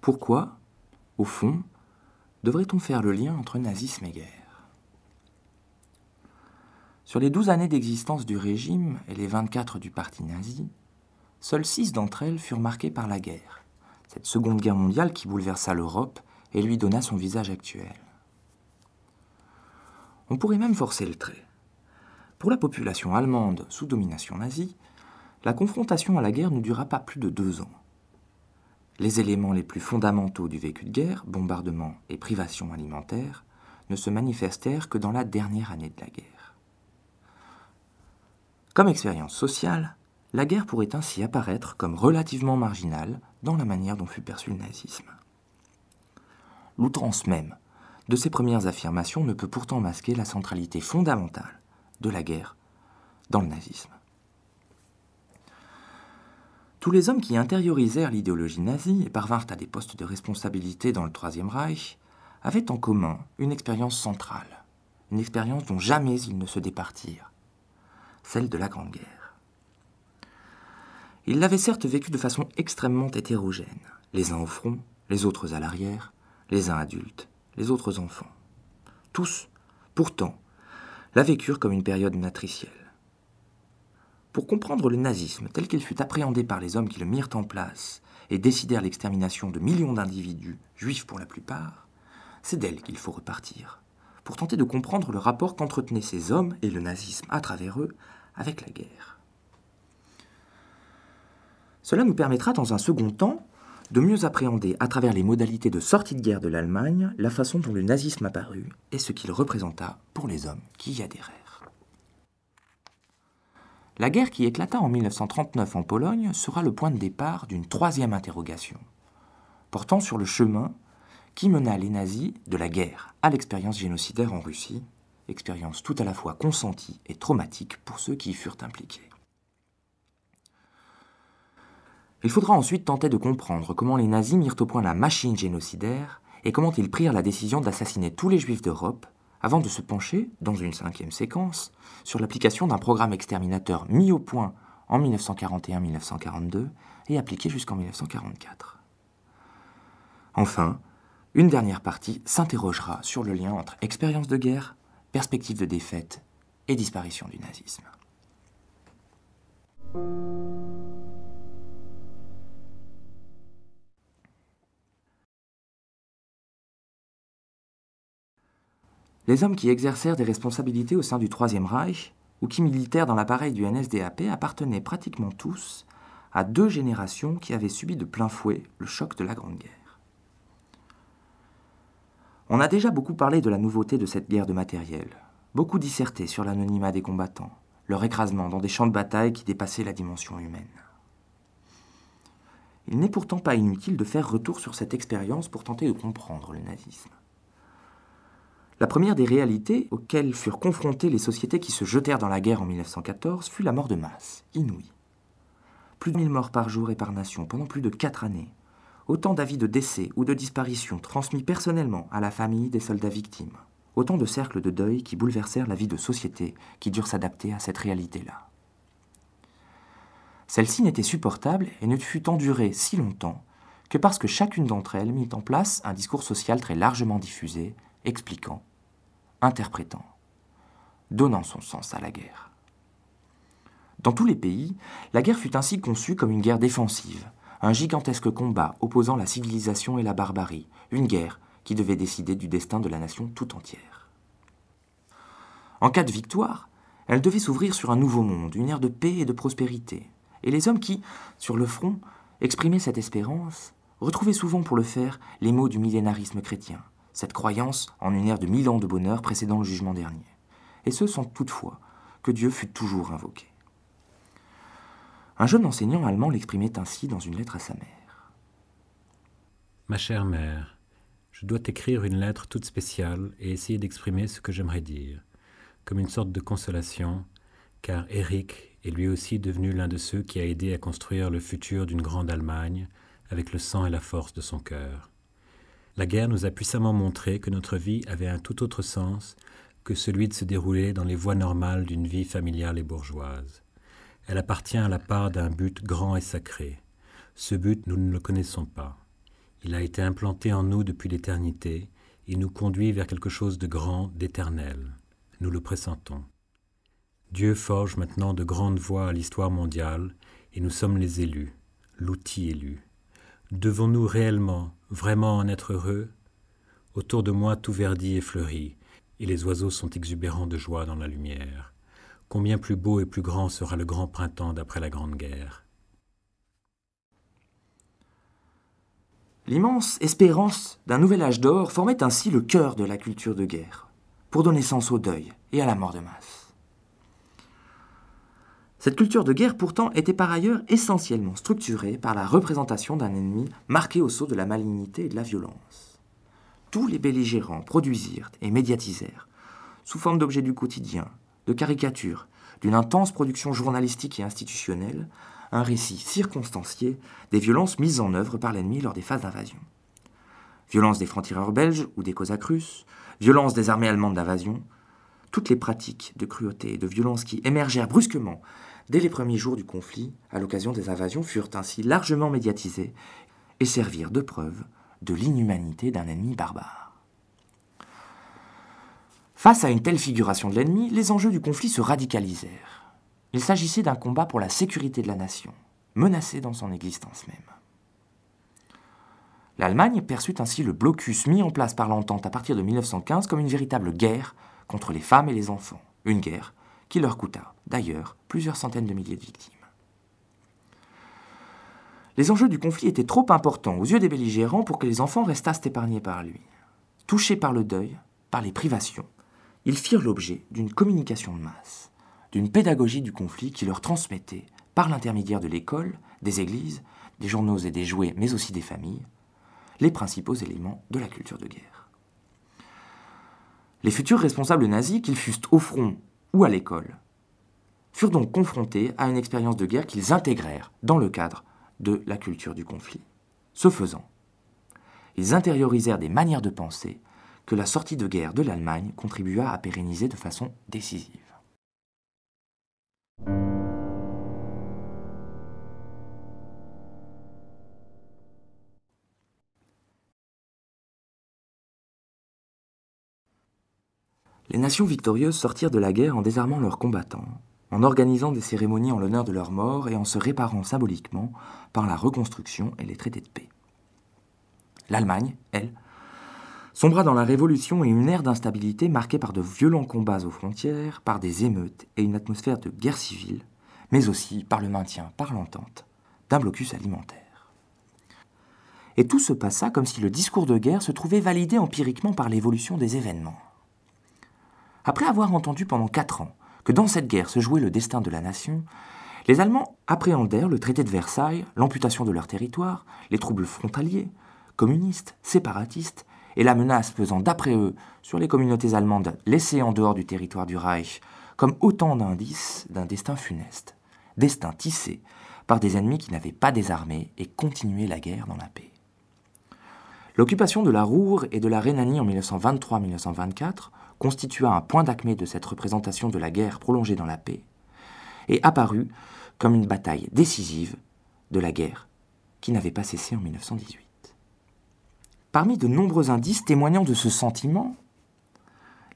Pourquoi, au fond, devrait-on faire le lien entre nazisme et guerre? Sur les douze années d'existence du régime et les 24 du parti nazi, seules six d'entre elles furent marquées par la guerre, cette seconde guerre mondiale qui bouleversa l'Europe et lui donna son visage actuel. On pourrait même forcer le trait. Pour la population allemande sous domination nazie, la confrontation à la guerre ne dura pas plus de deux ans. Les éléments les plus fondamentaux du vécu de guerre, bombardements et privations alimentaires, ne se manifestèrent que dans la dernière année de la guerre. Comme expérience sociale, la guerre pourrait ainsi apparaître comme relativement marginale dans la manière dont fut perçu le nazisme. L'outrance même de ces premières affirmations ne peut pourtant masquer la centralité fondamentale de la guerre dans le nazisme. Tous les hommes qui intériorisèrent l'idéologie nazie et parvinrent à des postes de responsabilité dans le Troisième Reich avaient en commun une expérience centrale, une expérience dont jamais ils ne se départirent, celle de la Grande Guerre. Ils l'avaient certes vécue de façon extrêmement hétérogène, les uns au front, les autres à l'arrière, les uns adultes, les autres enfants. Tous, pourtant, la vécurent comme une période matricielle. Pour comprendre le nazisme tel qu'il fut appréhendé par les hommes qui le mirent en place et décidèrent l'extermination de millions d'individus, juifs pour la plupart, c'est d'elle qu'il faut repartir, pour tenter de comprendre le rapport qu'entretenaient ces hommes et le nazisme à travers eux avec la guerre. Cela nous permettra dans un second temps de mieux appréhender à travers les modalités de sortie de guerre de l'Allemagne la façon dont le nazisme apparut et ce qu'il représenta pour les hommes qui y adhérèrent. La guerre qui éclata en 1939 en Pologne sera le point de départ d'une troisième interrogation, portant sur le chemin qui mena les nazis de la guerre à l'expérience génocidaire en Russie, expérience tout à la fois consentie et traumatique pour ceux qui y furent impliqués. Il faudra ensuite tenter de comprendre comment les nazis mirent au point la machine génocidaire et comment ils prirent la décision d'assassiner tous les juifs d'Europe avant de se pencher, dans une cinquième séquence, sur l'application d'un programme exterminateur mis au point en 1941-1942 et appliqué jusqu'en 1944. Enfin, une dernière partie s'interrogera sur le lien entre expérience de guerre, perspective de défaite et disparition du nazisme. Les hommes qui exercèrent des responsabilités au sein du Troisième Reich ou qui militèrent dans l'appareil du NSDAP appartenaient pratiquement tous à deux générations qui avaient subi de plein fouet le choc de la Grande Guerre. On a déjà beaucoup parlé de la nouveauté de cette guerre de matériel, beaucoup disserté sur l'anonymat des combattants, leur écrasement dans des champs de bataille qui dépassaient la dimension humaine. Il n'est pourtant pas inutile de faire retour sur cette expérience pour tenter de comprendre le nazisme. La première des réalités auxquelles furent confrontées les sociétés qui se jetèrent dans la guerre en 1914 fut la mort de masse, inouïe. Plus de 1000 morts par jour et par nation pendant plus de quatre années. Autant d'avis de décès ou de disparition transmis personnellement à la famille des soldats victimes. Autant de cercles de deuil qui bouleversèrent la vie de société qui durent s'adapter à cette réalité-là. Celle-ci n'était supportable et ne fut endurée si longtemps que parce que chacune d'entre elles mit en place un discours social très largement diffusé, expliquant interprétant, donnant son sens à la guerre. Dans tous les pays, la guerre fut ainsi conçue comme une guerre défensive, un gigantesque combat opposant la civilisation et la barbarie, une guerre qui devait décider du destin de la nation tout entière. En cas de victoire, elle devait s'ouvrir sur un nouveau monde, une ère de paix et de prospérité, et les hommes qui, sur le front, exprimaient cette espérance, retrouvaient souvent pour le faire les mots du millénarisme chrétien, cette croyance en une ère de mille ans de bonheur précédant le jugement dernier. Et ce sans toutefois que Dieu fût toujours invoqué. Un jeune enseignant allemand l'exprimait ainsi dans une lettre à sa mère. Ma chère mère, je dois t'écrire une lettre toute spéciale et essayer d'exprimer ce que j'aimerais dire, comme une sorte de consolation, car Eric est lui aussi devenu l'un de ceux qui a aidé à construire le futur d'une grande Allemagne avec le sang et la force de son cœur. La guerre nous a puissamment montré que notre vie avait un tout autre sens que celui de se dérouler dans les voies normales d'une vie familiale et bourgeoise. Elle appartient à la part d'un but grand et sacré. Ce but, nous ne le connaissons pas. Il a été implanté en nous depuis l'éternité et nous conduit vers quelque chose de grand, d'éternel. Nous le pressentons. Dieu forge maintenant de grandes voies à l'histoire mondiale et nous sommes les élus, l'outil élu. Devons-nous réellement, vraiment en être heureux? Autour de moi tout verdit et fleurit, et les oiseaux sont exubérants de joie dans la lumière. Combien plus beau et plus grand sera le grand printemps d'après la Grande Guerre L'immense espérance d'un nouvel âge d'or formait ainsi le cœur de la culture de guerre, pour donner sens au deuil et à la mort de masse. Cette culture de guerre pourtant était par ailleurs essentiellement structurée par la représentation d'un ennemi marqué au sceau de la malignité et de la violence. Tous les belligérants produisirent et médiatisèrent, sous forme d'objets du quotidien, de caricatures, d'une intense production journalistique et institutionnelle, un récit circonstancié des violences mises en œuvre par l'ennemi lors des phases d'invasion. Violence des francs-tireurs belges ou des Cosaques russes, violence des armées allemandes d'invasion, toutes les pratiques de cruauté et de violence qui émergèrent brusquement dès les premiers jours du conflit à l'occasion des invasions furent ainsi largement médiatisées et servirent de preuve de l'inhumanité d'un ennemi barbare. Face à une telle figuration de l'ennemi, les enjeux du conflit se radicalisèrent. Il s'agissait d'un combat pour la sécurité de la nation, menacée dans son existence même. L'Allemagne perçut ainsi le blocus mis en place par l'entente à partir de 1915 comme une véritable guerre contre les femmes et les enfants, une guerre qui leur coûta, d'ailleurs, plusieurs centaines de milliers de victimes. Les enjeux du conflit étaient trop importants aux yeux des belligérants pour que les enfants restassent épargnés par lui. Touchés par le deuil, par les privations, ils firent l'objet d'une communication de masse d'une pédagogie du conflit qui leur transmettait, par l'intermédiaire de l'école, des églises, des journaux et des jouets, mais aussi des familles, les principaux éléments de la culture de guerre. Les futurs responsables nazis, qu'ils fussent au front à l'école, furent donc confrontés à une expérience de guerre qu'ils intégrèrent dans le cadre de la culture du conflit. Ce faisant, ils intériorisèrent des manières de penser que la sortie de guerre de l'Allemagne contribua à pérenniser de façon décisive. Les nations victorieuses sortirent de la guerre en désarmant leurs combattants, en organisant des cérémonies en l'honneur de leurs morts et en se réparant symboliquement par la reconstruction et les traités de paix. L'Allemagne, elle, sombra dans la révolution et une ère d'instabilité marquée par de violents combats aux frontières, par des émeutes et une atmosphère de guerre civile, mais aussi par le maintien par l'entente d'un blocus alimentaire. Et tout se passa comme si le discours de guerre se trouvait validé empiriquement par l'évolution des événements. Après avoir entendu pendant quatre ans que dans cette guerre se jouait le destin de la nation, les Allemands appréhendèrent le traité de Versailles, l'amputation de leur territoire, les troubles frontaliers, communistes, séparatistes, et la menace pesant d'après eux sur les communautés allemandes laissées en dehors du territoire du Reich comme autant d'indices d'un destin funeste, destin tissé par des ennemis qui n'avaient pas désarmé et continué la guerre dans la paix. L'occupation de la Roure et de la Rhénanie en 1923-1924 constitua un point d'acmé de cette représentation de la guerre prolongée dans la paix, et apparut comme une bataille décisive de la guerre qui n'avait pas cessé en 1918. Parmi de nombreux indices témoignant de ce sentiment,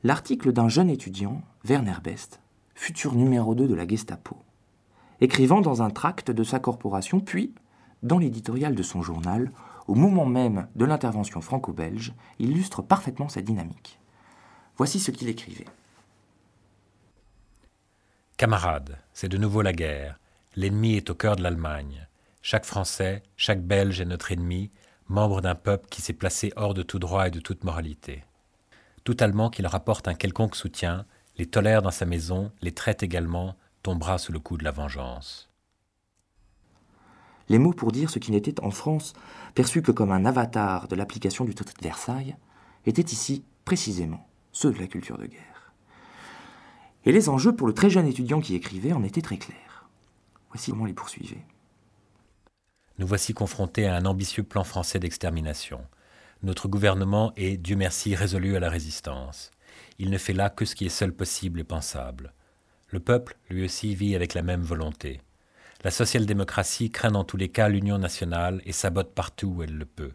l'article d'un jeune étudiant, Werner Best, futur numéro 2 de la Gestapo, écrivant dans un tract de sa corporation, puis, dans l'éditorial de son journal, au moment même de l'intervention franco-belge, illustre parfaitement cette dynamique. Voici ce qu'il écrivait. Camarades, c'est de nouveau la guerre. L'ennemi est au cœur de l'Allemagne. Chaque Français, chaque Belge est notre ennemi, membre d'un peuple qui s'est placé hors de tout droit et de toute moralité. Tout Allemand qui leur apporte un quelconque soutien, les tolère dans sa maison, les traite également, tombera sous le coup de la vengeance. Les mots pour dire ce qui n'était en France perçu que comme un avatar de l'application du traité de Versailles étaient ici précisément ceux de la culture de guerre. Et les enjeux pour le très jeune étudiant qui écrivait en étaient très clairs. Voici comment les poursuivait. Nous voici confrontés à un ambitieux plan français d'extermination. Notre gouvernement est, Dieu merci, résolu à la résistance. Il ne fait là que ce qui est seul possible et pensable. Le peuple, lui aussi, vit avec la même volonté. La social-démocratie craint dans tous les cas l'union nationale et sabote partout où elle le peut.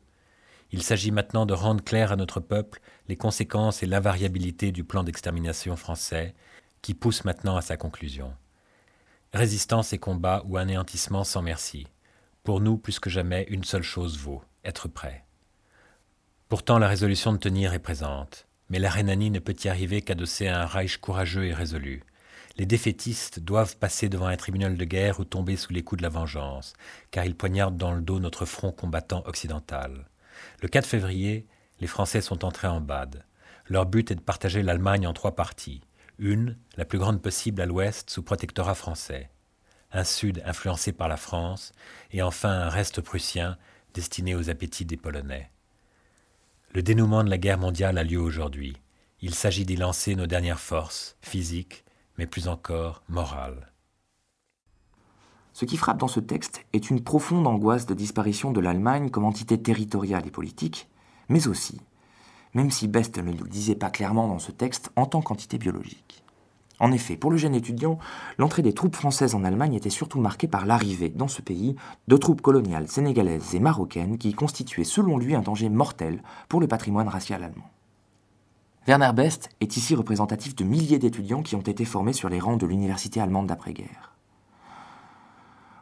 Il s'agit maintenant de rendre clair à notre peuple les conséquences et l'invariabilité du plan d'extermination français, qui pousse maintenant à sa conclusion. Résistance et combat ou anéantissement sans merci. Pour nous, plus que jamais, une seule chose vaut être prêt. Pourtant, la résolution de tenir est présente, mais la Rhénanie ne peut y arriver qu'adossée à un Reich courageux et résolu. Les défaitistes doivent passer devant un tribunal de guerre ou tomber sous les coups de la vengeance, car ils poignardent dans le dos notre front combattant occidental. Le 4 février, les Français sont entrés en Bade. Leur but est de partager l'Allemagne en trois parties. Une, la plus grande possible à l'ouest, sous protectorat français. Un sud influencé par la France, et enfin un reste prussien destiné aux appétits des Polonais. Le dénouement de la guerre mondiale a lieu aujourd'hui. Il s'agit d'y lancer nos dernières forces, physiques, mais plus encore morales. Ce qui frappe dans ce texte est une profonde angoisse de disparition de l'Allemagne comme entité territoriale et politique, mais aussi, même si Best ne le disait pas clairement dans ce texte, en tant qu'entité biologique. En effet, pour le jeune étudiant, l'entrée des troupes françaises en Allemagne était surtout marquée par l'arrivée, dans ce pays, de troupes coloniales sénégalaises et marocaines qui constituaient selon lui un danger mortel pour le patrimoine racial allemand. Werner Best est ici représentatif de milliers d'étudiants qui ont été formés sur les rangs de l'université allemande d'après-guerre.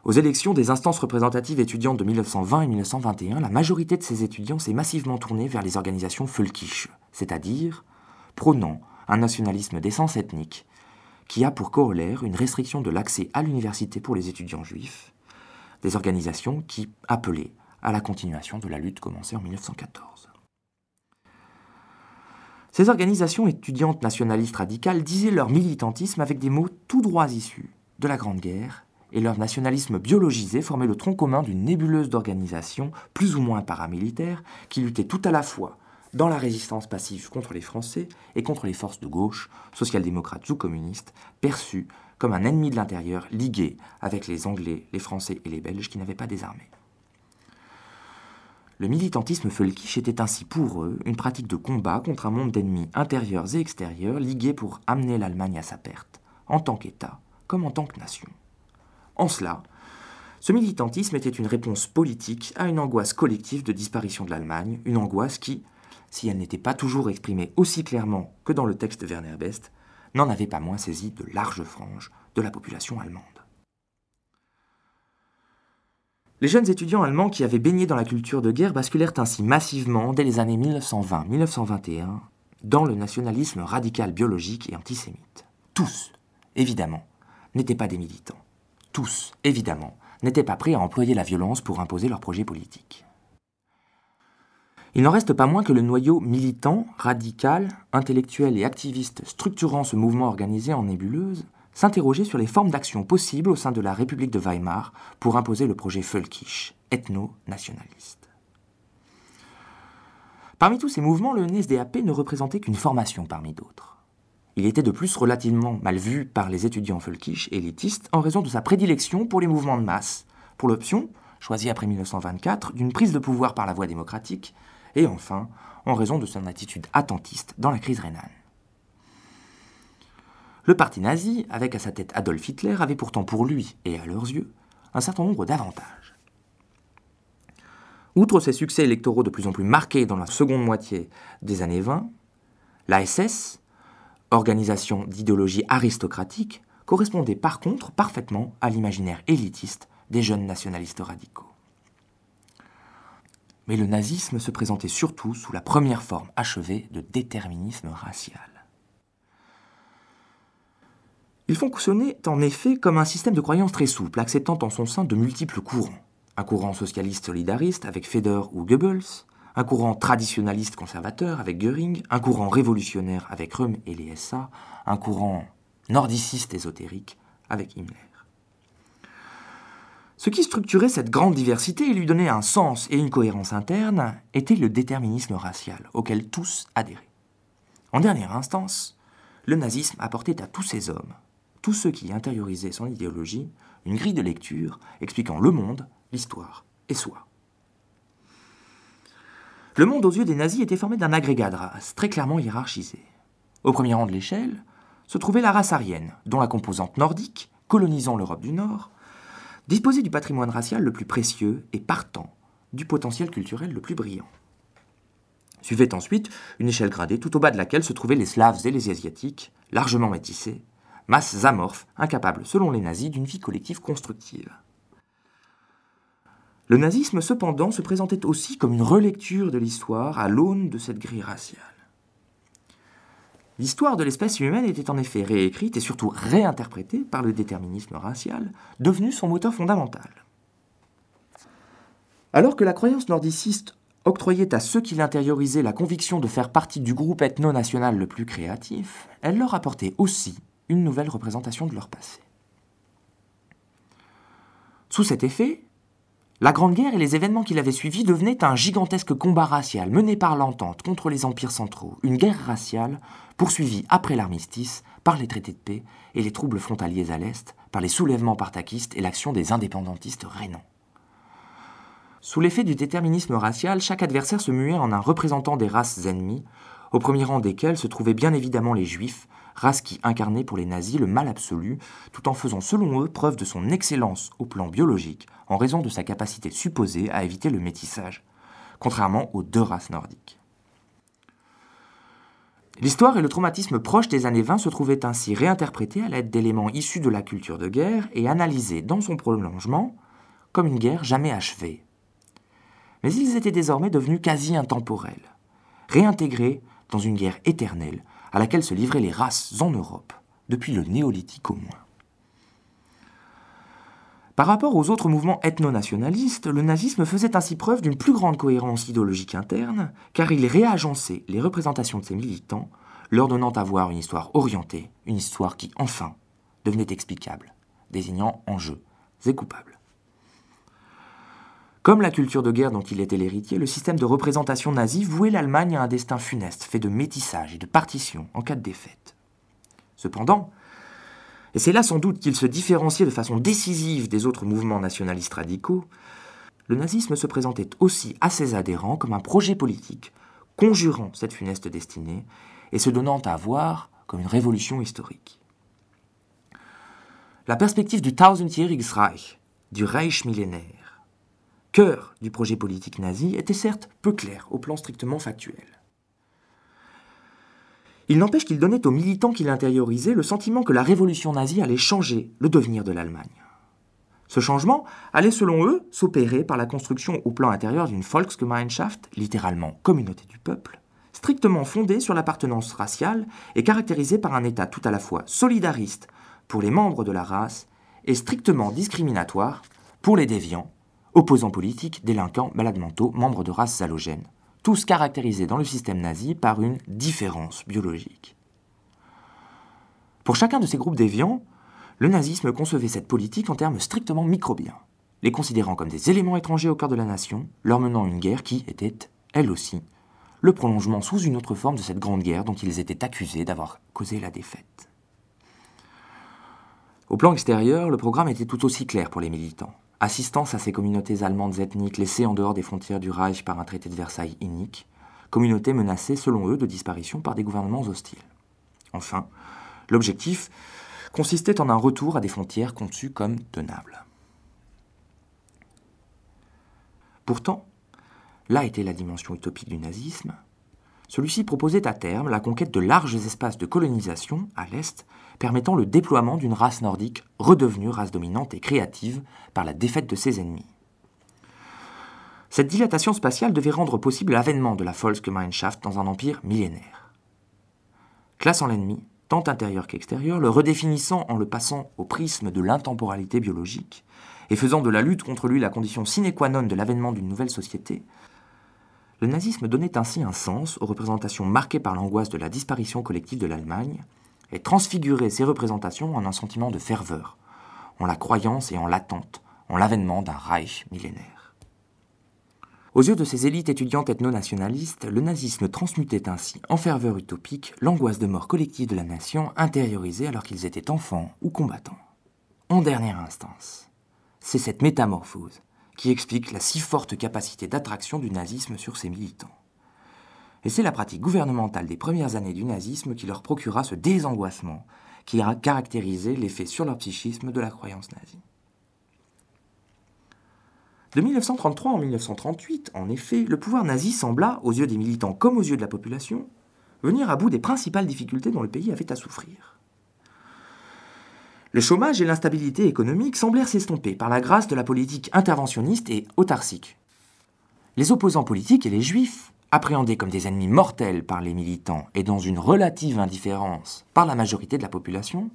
Aux élections des instances représentatives étudiantes de 1920 et 1921, la majorité de ces étudiants s'est massivement tournée vers les organisations Völkisch, c'est-à-dire prônant un nationalisme d'essence ethnique, qui a pour corollaire une restriction de l'accès à l'université pour les étudiants juifs, des organisations qui appelaient à la continuation de la lutte commencée en 1914. Ces organisations étudiantes nationalistes radicales disaient leur militantisme avec des mots tout droits issus de la Grande Guerre et leur nationalisme biologisé formait le tronc commun d'une nébuleuse d'organisations plus ou moins paramilitaires qui luttaient tout à la fois dans la résistance passive contre les Français et contre les forces de gauche, social-démocrates ou communistes, perçues comme un ennemi de l'intérieur ligué avec les Anglais, les Français et les Belges qui n'avaient pas désarmé. Le militantisme Völkisch était ainsi pour eux une pratique de combat contre un monde d'ennemis intérieurs et extérieurs ligués pour amener l'Allemagne à sa perte, en tant qu'État comme en tant que nation. En cela, ce militantisme était une réponse politique à une angoisse collective de disparition de l'Allemagne, une angoisse qui, si elle n'était pas toujours exprimée aussi clairement que dans le texte de Werner Best, n'en avait pas moins saisi de larges franges de la population allemande. Les jeunes étudiants allemands qui avaient baigné dans la culture de guerre basculèrent ainsi massivement dès les années 1920-1921 dans le nationalisme radical biologique et antisémite. Tous, évidemment, n'étaient pas des militants tous, évidemment, n'étaient pas prêts à employer la violence pour imposer leurs projets politiques. Il n'en reste pas moins que le noyau militant, radical, intellectuel et activiste structurant ce mouvement organisé en nébuleuse s'interrogeait sur les formes d'action possibles au sein de la République de Weimar pour imposer le projet Völkisch, ethno-nationaliste. Parmi tous ces mouvements, le NSDAP ne représentait qu'une formation parmi d'autres. Il était de plus relativement mal vu par les étudiants folkish élitistes en raison de sa prédilection pour les mouvements de masse, pour l'option, choisie après 1924, d'une prise de pouvoir par la voie démocratique, et enfin en raison de son attitude attentiste dans la crise rhénane. Le parti nazi, avec à sa tête Adolf Hitler, avait pourtant pour lui, et à leurs yeux, un certain nombre d'avantages. Outre ses succès électoraux de plus en plus marqués dans la seconde moitié des années 20, la SS, organisation d'idéologie aristocratique, correspondait par contre parfaitement à l'imaginaire élitiste des jeunes nationalistes radicaux. Mais le nazisme se présentait surtout sous la première forme achevée de déterminisme racial. Il fonctionnait en effet comme un système de croyance très souple, acceptant en son sein de multiples courants. Un courant socialiste solidariste avec Feder ou Goebbels, un courant traditionnaliste conservateur avec Göring, un courant révolutionnaire avec Röhm et les SA, un courant nordiciste ésotérique avec Himmler. Ce qui structurait cette grande diversité et lui donnait un sens et une cohérence interne était le déterminisme racial, auquel tous adhéraient. En dernière instance, le nazisme apportait à tous ces hommes, tous ceux qui intériorisaient son idéologie, une grille de lecture expliquant le monde, l'histoire et soi. Le monde aux yeux des nazis était formé d'un agrégat de races, très clairement hiérarchisé. Au premier rang de l'échelle se trouvait la race aryenne, dont la composante nordique, colonisant l'Europe du Nord, disposait du patrimoine racial le plus précieux et partant du potentiel culturel le plus brillant. Suivait ensuite une échelle gradée tout au bas de laquelle se trouvaient les Slaves et les Asiatiques, largement métissés, masses amorphes, incapables, selon les nazis, d'une vie collective constructive. Le nazisme, cependant, se présentait aussi comme une relecture de l'histoire à l'aune de cette grille raciale. L'histoire de l'espèce humaine était en effet réécrite et surtout réinterprétée par le déterminisme racial, devenu son moteur fondamental. Alors que la croyance nordiciste octroyait à ceux qui l'intériorisaient la conviction de faire partie du groupe ethno-national le plus créatif, elle leur apportait aussi une nouvelle représentation de leur passé. Sous cet effet, la Grande Guerre et les événements qui l'avaient suivi devenaient un gigantesque combat racial mené par l'entente contre les empires centraux, une guerre raciale poursuivie après l'armistice par les traités de paix et les troubles frontaliers à l'Est, par les soulèvements partakistes et l'action des indépendantistes rénants. Sous l'effet du déterminisme racial, chaque adversaire se muait en un représentant des races ennemies, au premier rang desquels se trouvaient bien évidemment les juifs, race qui incarnait pour les nazis le mal absolu, tout en faisant selon eux preuve de son excellence au plan biologique, en raison de sa capacité supposée à éviter le métissage, contrairement aux deux races nordiques. L'histoire et le traumatisme proche des années 20 se trouvaient ainsi réinterprétés à l'aide d'éléments issus de la culture de guerre et analysés dans son prolongement comme une guerre jamais achevée, mais ils étaient désormais devenus quasi intemporels, réintégrés dans une guerre éternelle à laquelle se livraient les races en Europe, depuis le néolithique au moins. Par rapport aux autres mouvements ethno-nationalistes, le nazisme faisait ainsi preuve d'une plus grande cohérence idéologique interne, car il réagençait les représentations de ses militants, leur donnant à voir une histoire orientée, une histoire qui, enfin, devenait explicable, désignant enjeux et coupables. Comme la culture de guerre dont il était l'héritier, le système de représentation nazi vouait l'Allemagne à un destin funeste, fait de métissage et de partition en cas de défaite. Cependant, et c'est là sans doute qu'il se différenciait de façon décisive des autres mouvements nationalistes radicaux, le nazisme se présentait aussi à ses adhérents comme un projet politique, conjurant cette funeste destinée et se donnant à voir comme une révolution historique. La perspective du Tausendjähriges Reich, du Reich millénaire, cœur du projet politique nazi était certes peu clair au plan strictement factuel. Il n'empêche qu'il donnait aux militants qui l'intériorisaient le sentiment que la révolution nazie allait changer le devenir de l'Allemagne. Ce changement allait selon eux s'opérer par la construction au plan intérieur d'une Volksgemeinschaft, littéralement communauté du peuple, strictement fondée sur l'appartenance raciale et caractérisée par un État tout à la fois solidariste pour les membres de la race et strictement discriminatoire pour les déviants opposants politiques, délinquants, malades mentaux, membres de races halogènes, tous caractérisés dans le système nazi par une différence biologique. Pour chacun de ces groupes déviants, le nazisme concevait cette politique en termes strictement microbiens, les considérant comme des éléments étrangers au cœur de la nation, leur menant une guerre qui était, elle aussi, le prolongement sous une autre forme de cette grande guerre dont ils étaient accusés d'avoir causé la défaite. Au plan extérieur, le programme était tout aussi clair pour les militants assistance à ces communautés allemandes ethniques laissées en dehors des frontières du Reich par un traité de Versailles inique, communautés menacées selon eux de disparition par des gouvernements hostiles. Enfin, l'objectif consistait en un retour à des frontières conçues comme tenables. Pourtant, là était la dimension utopique du nazisme, celui-ci proposait à terme la conquête de larges espaces de colonisation à l'Est, permettant le déploiement d'une race nordique redevenue race dominante et créative par la défaite de ses ennemis. Cette dilatation spatiale devait rendre possible l'avènement de la Volksgemeinschaft dans un empire millénaire. Classant l'ennemi, tant intérieur qu'extérieur, le redéfinissant en le passant au prisme de l'intemporalité biologique, et faisant de la lutte contre lui la condition sine qua non de l'avènement d'une nouvelle société, le nazisme donnait ainsi un sens aux représentations marquées par l'angoisse de la disparition collective de l'Allemagne et transfigurait ces représentations en un sentiment de ferveur, en la croyance et en l'attente, en l'avènement d'un Reich millénaire. Aux yeux de ces élites étudiantes ethno-nationalistes, le nazisme transmutait ainsi en ferveur utopique l'angoisse de mort collective de la nation intériorisée alors qu'ils étaient enfants ou combattants. En dernière instance, c'est cette métamorphose qui explique la si forte capacité d'attraction du nazisme sur ses militants. Et c'est la pratique gouvernementale des premières années du nazisme qui leur procura ce désangoissement qui a caractérisé l'effet sur leur psychisme de la croyance nazie. De 1933 en 1938, en effet, le pouvoir nazi sembla, aux yeux des militants comme aux yeux de la population, venir à bout des principales difficultés dont le pays avait à souffrir. Le chômage et l'instabilité économique semblèrent s'estomper par la grâce de la politique interventionniste et autarcique. Les opposants politiques et les juifs, appréhendés comme des ennemis mortels par les militants et dans une relative indifférence par la majorité de la population,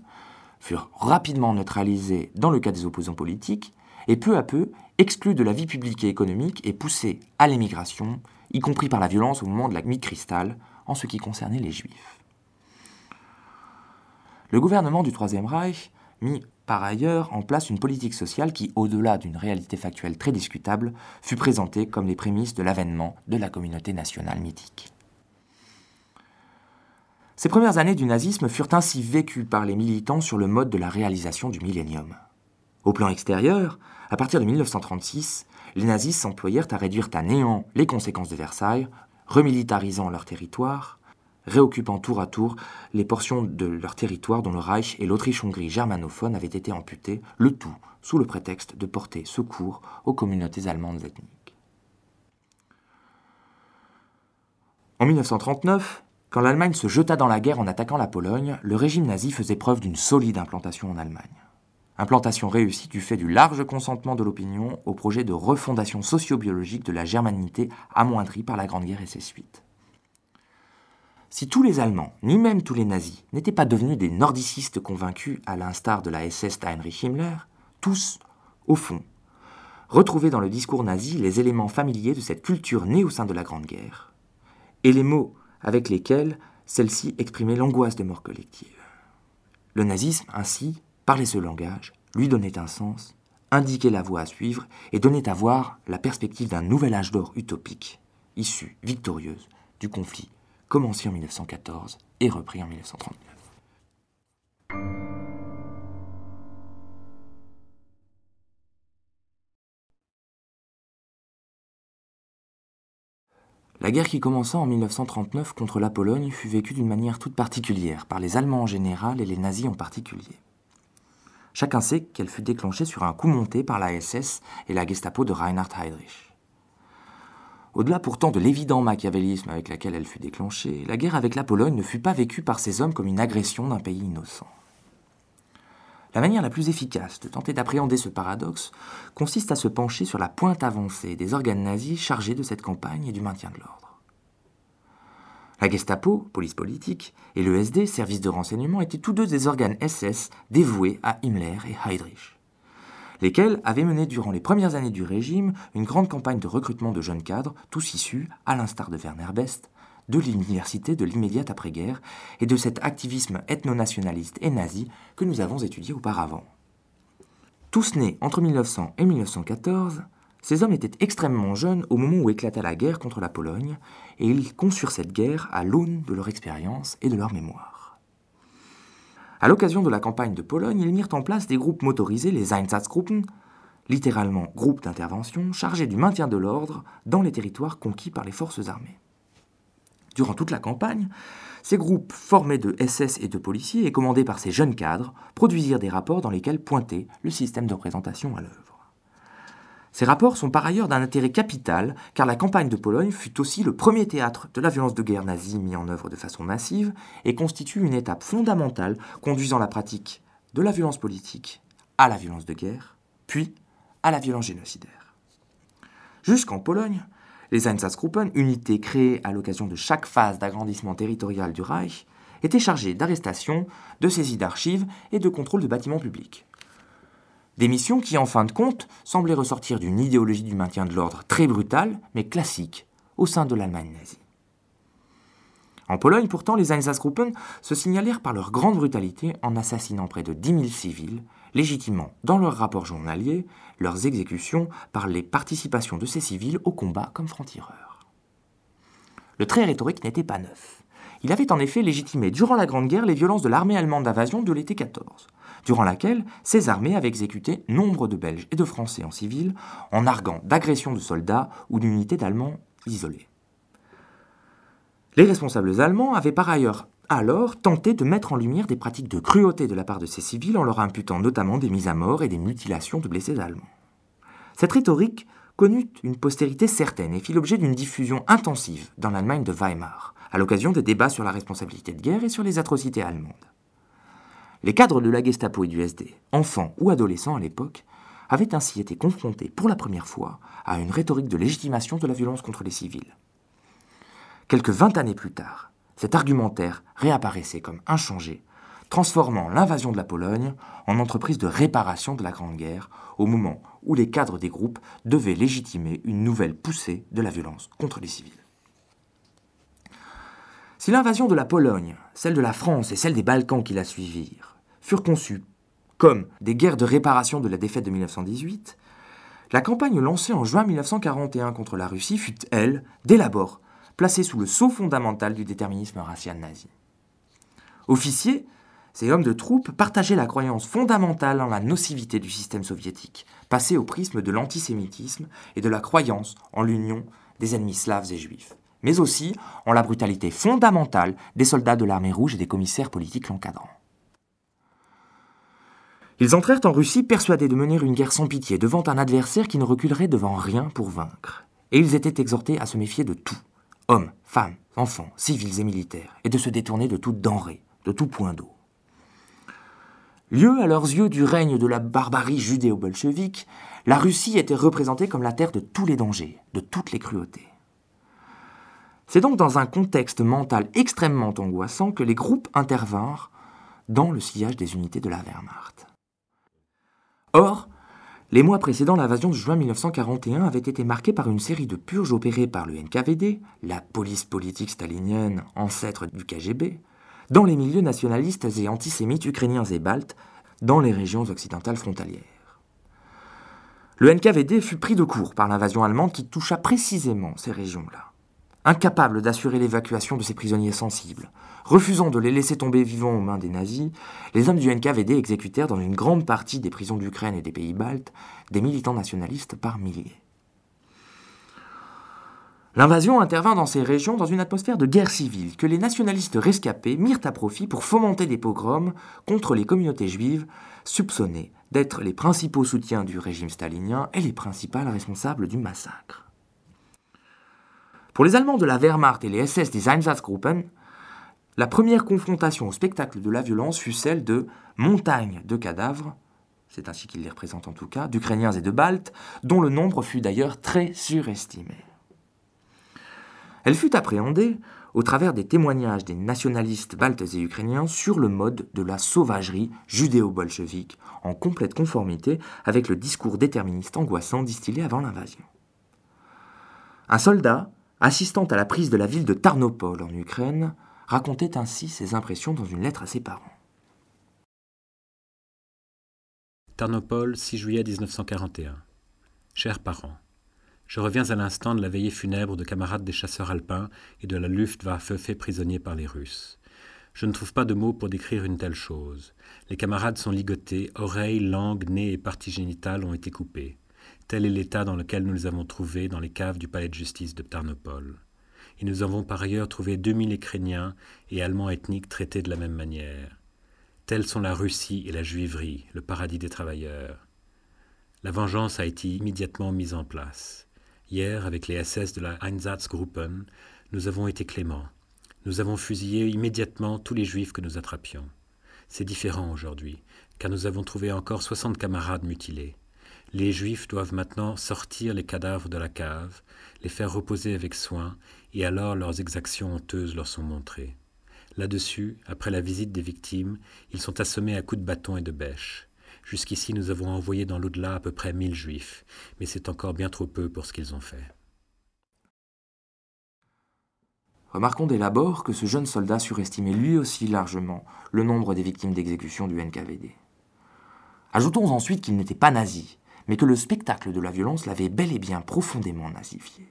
furent rapidement neutralisés dans le cas des opposants politiques et peu à peu exclus de la vie publique et économique et poussés à l'émigration, y compris par la violence au moment de la mi-cristal, en ce qui concernait les juifs. Le gouvernement du Troisième Reich mit par ailleurs en place une politique sociale qui, au-delà d'une réalité factuelle très discutable, fut présentée comme les prémices de l'avènement de la communauté nationale mythique. Ces premières années du nazisme furent ainsi vécues par les militants sur le mode de la réalisation du millénium. Au plan extérieur, à partir de 1936, les nazis s'employèrent à réduire à néant les conséquences de Versailles, remilitarisant leur territoire, réoccupant tour à tour les portions de leur territoire dont le Reich et l'Autriche-Hongrie germanophone avaient été amputés, le tout sous le prétexte de porter secours aux communautés allemandes ethniques. En 1939, quand l'Allemagne se jeta dans la guerre en attaquant la Pologne, le régime nazi faisait preuve d'une solide implantation en Allemagne. Implantation réussie du fait du large consentement de l'opinion au projet de refondation sociobiologique de la germanité amoindrie par la Grande Guerre et ses suites. Si tous les Allemands, ni même tous les nazis, n'étaient pas devenus des nordicistes convaincus à l'instar de la SS d'Heinrich Himmler, tous, au fond, retrouvaient dans le discours nazi les éléments familiers de cette culture née au sein de la Grande Guerre, et les mots avec lesquels celle-ci exprimait l'angoisse de mort collective. Le nazisme, ainsi, parlait ce langage, lui donnait un sens, indiquait la voie à suivre et donnait à voir la perspective d'un nouvel âge d'or utopique, issue victorieuse du conflit commencé en 1914 et repris en 1939. La guerre qui commença en 1939 contre la Pologne fut vécue d'une manière toute particulière par les Allemands en général et les nazis en particulier. Chacun sait qu'elle fut déclenchée sur un coup monté par la SS et la Gestapo de Reinhard Heydrich. Au-delà pourtant de l'évident machiavélisme avec lequel elle fut déclenchée, la guerre avec la Pologne ne fut pas vécue par ces hommes comme une agression d'un pays innocent. La manière la plus efficace de tenter d'appréhender ce paradoxe consiste à se pencher sur la pointe avancée des organes nazis chargés de cette campagne et du maintien de l'ordre. La Gestapo, police politique, et le SD, service de renseignement, étaient tous deux des organes SS dévoués à Himmler et Heydrich lesquels avaient mené durant les premières années du régime une grande campagne de recrutement de jeunes cadres, tous issus, à l'instar de Werner Best, de l'université de l'immédiate après-guerre et de cet activisme ethno-nationaliste et nazi que nous avons étudié auparavant. Tous nés entre 1900 et 1914, ces hommes étaient extrêmement jeunes au moment où éclata la guerre contre la Pologne, et ils conçurent cette guerre à l'aune de leur expérience et de leur mémoire. À l'occasion de la campagne de Pologne, ils mirent en place des groupes motorisés, les Einsatzgruppen, littéralement groupes d'intervention, chargés du maintien de l'ordre dans les territoires conquis par les forces armées. Durant toute la campagne, ces groupes, formés de SS et de policiers et commandés par ces jeunes cadres, produisirent des rapports dans lesquels pointait le système de représentation à l'œuvre. Ces rapports sont par ailleurs d'un intérêt capital, car la campagne de Pologne fut aussi le premier théâtre de la violence de guerre nazie mis en œuvre de façon massive et constitue une étape fondamentale conduisant la pratique de la violence politique à la violence de guerre, puis à la violence génocidaire. Jusqu'en Pologne, les Einsatzgruppen, unités créées à l'occasion de chaque phase d'agrandissement territorial du Reich, étaient chargées d'arrestation, de saisie d'archives et de contrôle de bâtiments publics. Des missions qui, en fin de compte, semblaient ressortir d'une idéologie du maintien de l'ordre très brutale, mais classique, au sein de l'Allemagne nazie. En Pologne, pourtant, les Einsatzgruppen se signalèrent par leur grande brutalité en assassinant près de 10 000 civils, légitimement, dans leurs rapports journaliers, leurs exécutions par les participations de ces civils au combat comme francs-tireurs. Le trait rhétorique n'était pas neuf. Il avait en effet légitimé durant la Grande Guerre les violences de l'armée allemande d'invasion de l'été 14 durant laquelle ces armées avaient exécuté nombre de Belges et de Français en civil en arguant d'agressions de soldats ou d'unités d'Allemands isolés. Les responsables allemands avaient par ailleurs alors tenté de mettre en lumière des pratiques de cruauté de la part de ces civils en leur imputant notamment des mises à mort et des mutilations de blessés allemands. Cette rhétorique connut une postérité certaine et fit l'objet d'une diffusion intensive dans l'Allemagne de Weimar, à l'occasion des débats sur la responsabilité de guerre et sur les atrocités allemandes. Les cadres de la Gestapo et du SD, enfants ou adolescents à l'époque, avaient ainsi été confrontés pour la première fois à une rhétorique de légitimation de la violence contre les civils. Quelques vingt années plus tard, cet argumentaire réapparaissait comme inchangé, transformant l'invasion de la Pologne en entreprise de réparation de la Grande Guerre, au moment où les cadres des groupes devaient légitimer une nouvelle poussée de la violence contre les civils. Si l'invasion de la Pologne, celle de la France et celle des Balkans qui la suivirent furent conçues comme des guerres de réparation de la défaite de 1918, la campagne lancée en juin 1941 contre la Russie fut, elle, dès l'abord, placée sous le sceau fondamental du déterminisme racial nazi. Officiers, ces hommes de troupes partageaient la croyance fondamentale en la nocivité du système soviétique, passée au prisme de l'antisémitisme et de la croyance en l'union des ennemis slaves et juifs mais aussi en la brutalité fondamentale des soldats de l'armée rouge et des commissaires politiques l'encadrant. Ils entrèrent en Russie persuadés de mener une guerre sans pitié devant un adversaire qui ne reculerait devant rien pour vaincre. Et ils étaient exhortés à se méfier de tout, hommes, femmes, enfants, civils et militaires, et de se détourner de toute denrée, de tout point d'eau. Lieu à leurs yeux du règne de la barbarie judéo-bolchevique, la Russie était représentée comme la terre de tous les dangers, de toutes les cruautés. C'est donc dans un contexte mental extrêmement angoissant que les groupes intervinrent dans le sillage des unités de la Wehrmacht. Or, les mois précédant l'invasion de juin 1941 avaient été marqués par une série de purges opérées par le NKVD, la police politique stalinienne, ancêtre du KGB, dans les milieux nationalistes et antisémites ukrainiens et baltes, dans les régions occidentales frontalières. Le NKVD fut pris de court par l'invasion allemande qui toucha précisément ces régions-là incapable d'assurer l'évacuation de ces prisonniers sensibles. Refusant de les laisser tomber vivants aux mains des nazis, les hommes du NKVD exécutèrent dans une grande partie des prisons d'Ukraine et des pays baltes des militants nationalistes par milliers. L'invasion intervint dans ces régions dans une atmosphère de guerre civile que les nationalistes rescapés mirent à profit pour fomenter des pogroms contre les communautés juives soupçonnées d'être les principaux soutiens du régime stalinien et les principales responsables du massacre. Pour les Allemands de la Wehrmacht et les SS des Einsatzgruppen, la première confrontation au spectacle de la violence fut celle de montagnes de cadavres, c'est ainsi qu'ils les représentent en tout cas, d'Ukrainiens et de Baltes, dont le nombre fut d'ailleurs très surestimé. Elle fut appréhendée au travers des témoignages des nationalistes baltes et ukrainiens sur le mode de la sauvagerie judéo-bolchevique, en complète conformité avec le discours déterministe angoissant distillé avant l'invasion. Un soldat, assistant à la prise de la ville de Tarnopol en Ukraine, racontait ainsi ses impressions dans une lettre à ses parents. Tarnopol, 6 juillet 1941. Chers parents, je reviens à l'instant de la veillée funèbre de camarades des chasseurs alpins et de la Luftwaffe fait prisonniers par les Russes. Je ne trouve pas de mots pour décrire une telle chose. Les camarades sont ligotés, oreilles, langue, nez et parties génitales ont été coupées. Tel est l'état dans lequel nous les avons trouvés dans les caves du palais de justice de Tarnopol. Et nous avons par ailleurs trouvé 2000 Ukrainiens et Allemands ethniques traités de la même manière. Tels sont la Russie et la Juiverie, le paradis des travailleurs. La vengeance a été immédiatement mise en place. Hier, avec les SS de la Einsatzgruppen, nous avons été cléments. Nous avons fusillé immédiatement tous les juifs que nous attrapions. C'est différent aujourd'hui, car nous avons trouvé encore 60 camarades mutilés. Les Juifs doivent maintenant sortir les cadavres de la cave, les faire reposer avec soin, et alors leurs exactions honteuses leur sont montrées. Là-dessus, après la visite des victimes, ils sont assommés à coups de bâton et de bêche. Jusqu'ici, nous avons envoyé dans l'au-delà à peu près mille juifs, mais c'est encore bien trop peu pour ce qu'ils ont fait. Remarquons dès l'abord que ce jeune soldat surestimait lui aussi largement le nombre des victimes d'exécution du NKVD. Ajoutons ensuite qu'il n'était pas nazi, mais que le spectacle de la violence l'avait bel et bien profondément nazifié.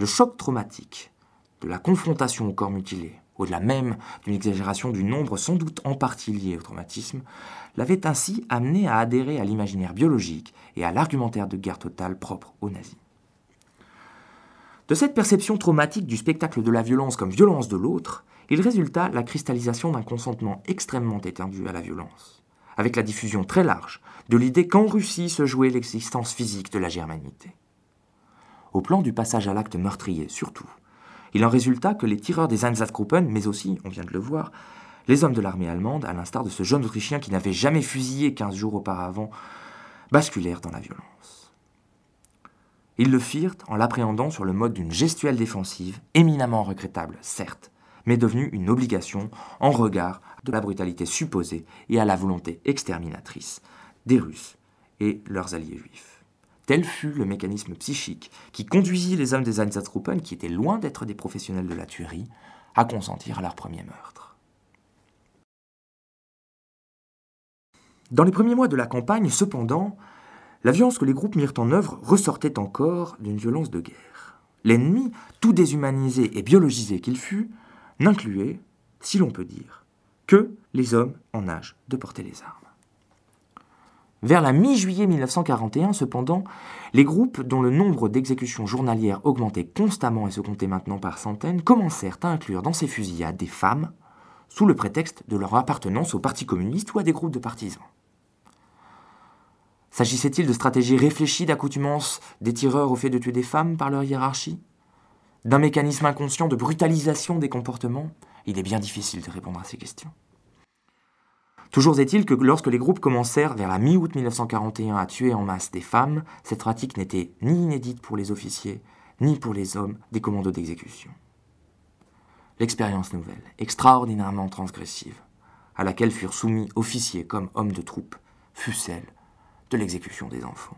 Le choc traumatique de la confrontation au corps mutilé, au-delà même d'une exagération du nombre sans doute en partie lié au traumatisme, l'avait ainsi amené à adhérer à l'imaginaire biologique et à l'argumentaire de guerre totale propre aux nazis. De cette perception traumatique du spectacle de la violence comme violence de l'autre, il résulta la cristallisation d'un consentement extrêmement étendu à la violence avec la diffusion très large de l'idée qu'en Russie se jouait l'existence physique de la germanité. Au plan du passage à l'acte meurtrier, surtout, il en résulta que les tireurs des Einsatzgruppen, mais aussi, on vient de le voir, les hommes de l'armée allemande, à l'instar de ce jeune Autrichien qui n'avait jamais fusillé quinze jours auparavant, basculèrent dans la violence. Ils le firent en l'appréhendant sur le mode d'une gestuelle défensive, éminemment regrettable, certes, mais devenue une obligation en regard de la brutalité supposée et à la volonté exterminatrice des Russes et leurs alliés juifs. Tel fut le mécanisme psychique qui conduisit les hommes des Einsatzgruppen, qui étaient loin d'être des professionnels de la tuerie, à consentir à leur premier meurtre. Dans les premiers mois de la campagne, cependant, la violence que les groupes mirent en œuvre ressortait encore d'une violence de guerre. L'ennemi, tout déshumanisé et biologisé qu'il fût, n'incluait, si l'on peut dire, que les hommes en âge de porter les armes. Vers la mi-juillet 1941, cependant, les groupes dont le nombre d'exécutions journalières augmentait constamment et se comptait maintenant par centaines commencèrent à inclure dans ces fusillades des femmes, sous le prétexte de leur appartenance au Parti communiste ou à des groupes de partisans. S'agissait-il de stratégies réfléchies d'accoutumance des tireurs au fait de tuer des femmes par leur hiérarchie? D'un mécanisme inconscient de brutalisation des comportements? Il est bien difficile de répondre à ces questions. Toujours est-il que lorsque les groupes commencèrent vers la mi-août 1941 à tuer en masse des femmes, cette pratique n'était ni inédite pour les officiers, ni pour les hommes des commandos d'exécution. L'expérience nouvelle, extraordinairement transgressive, à laquelle furent soumis officiers comme hommes de troupe, fut celle de l'exécution des enfants.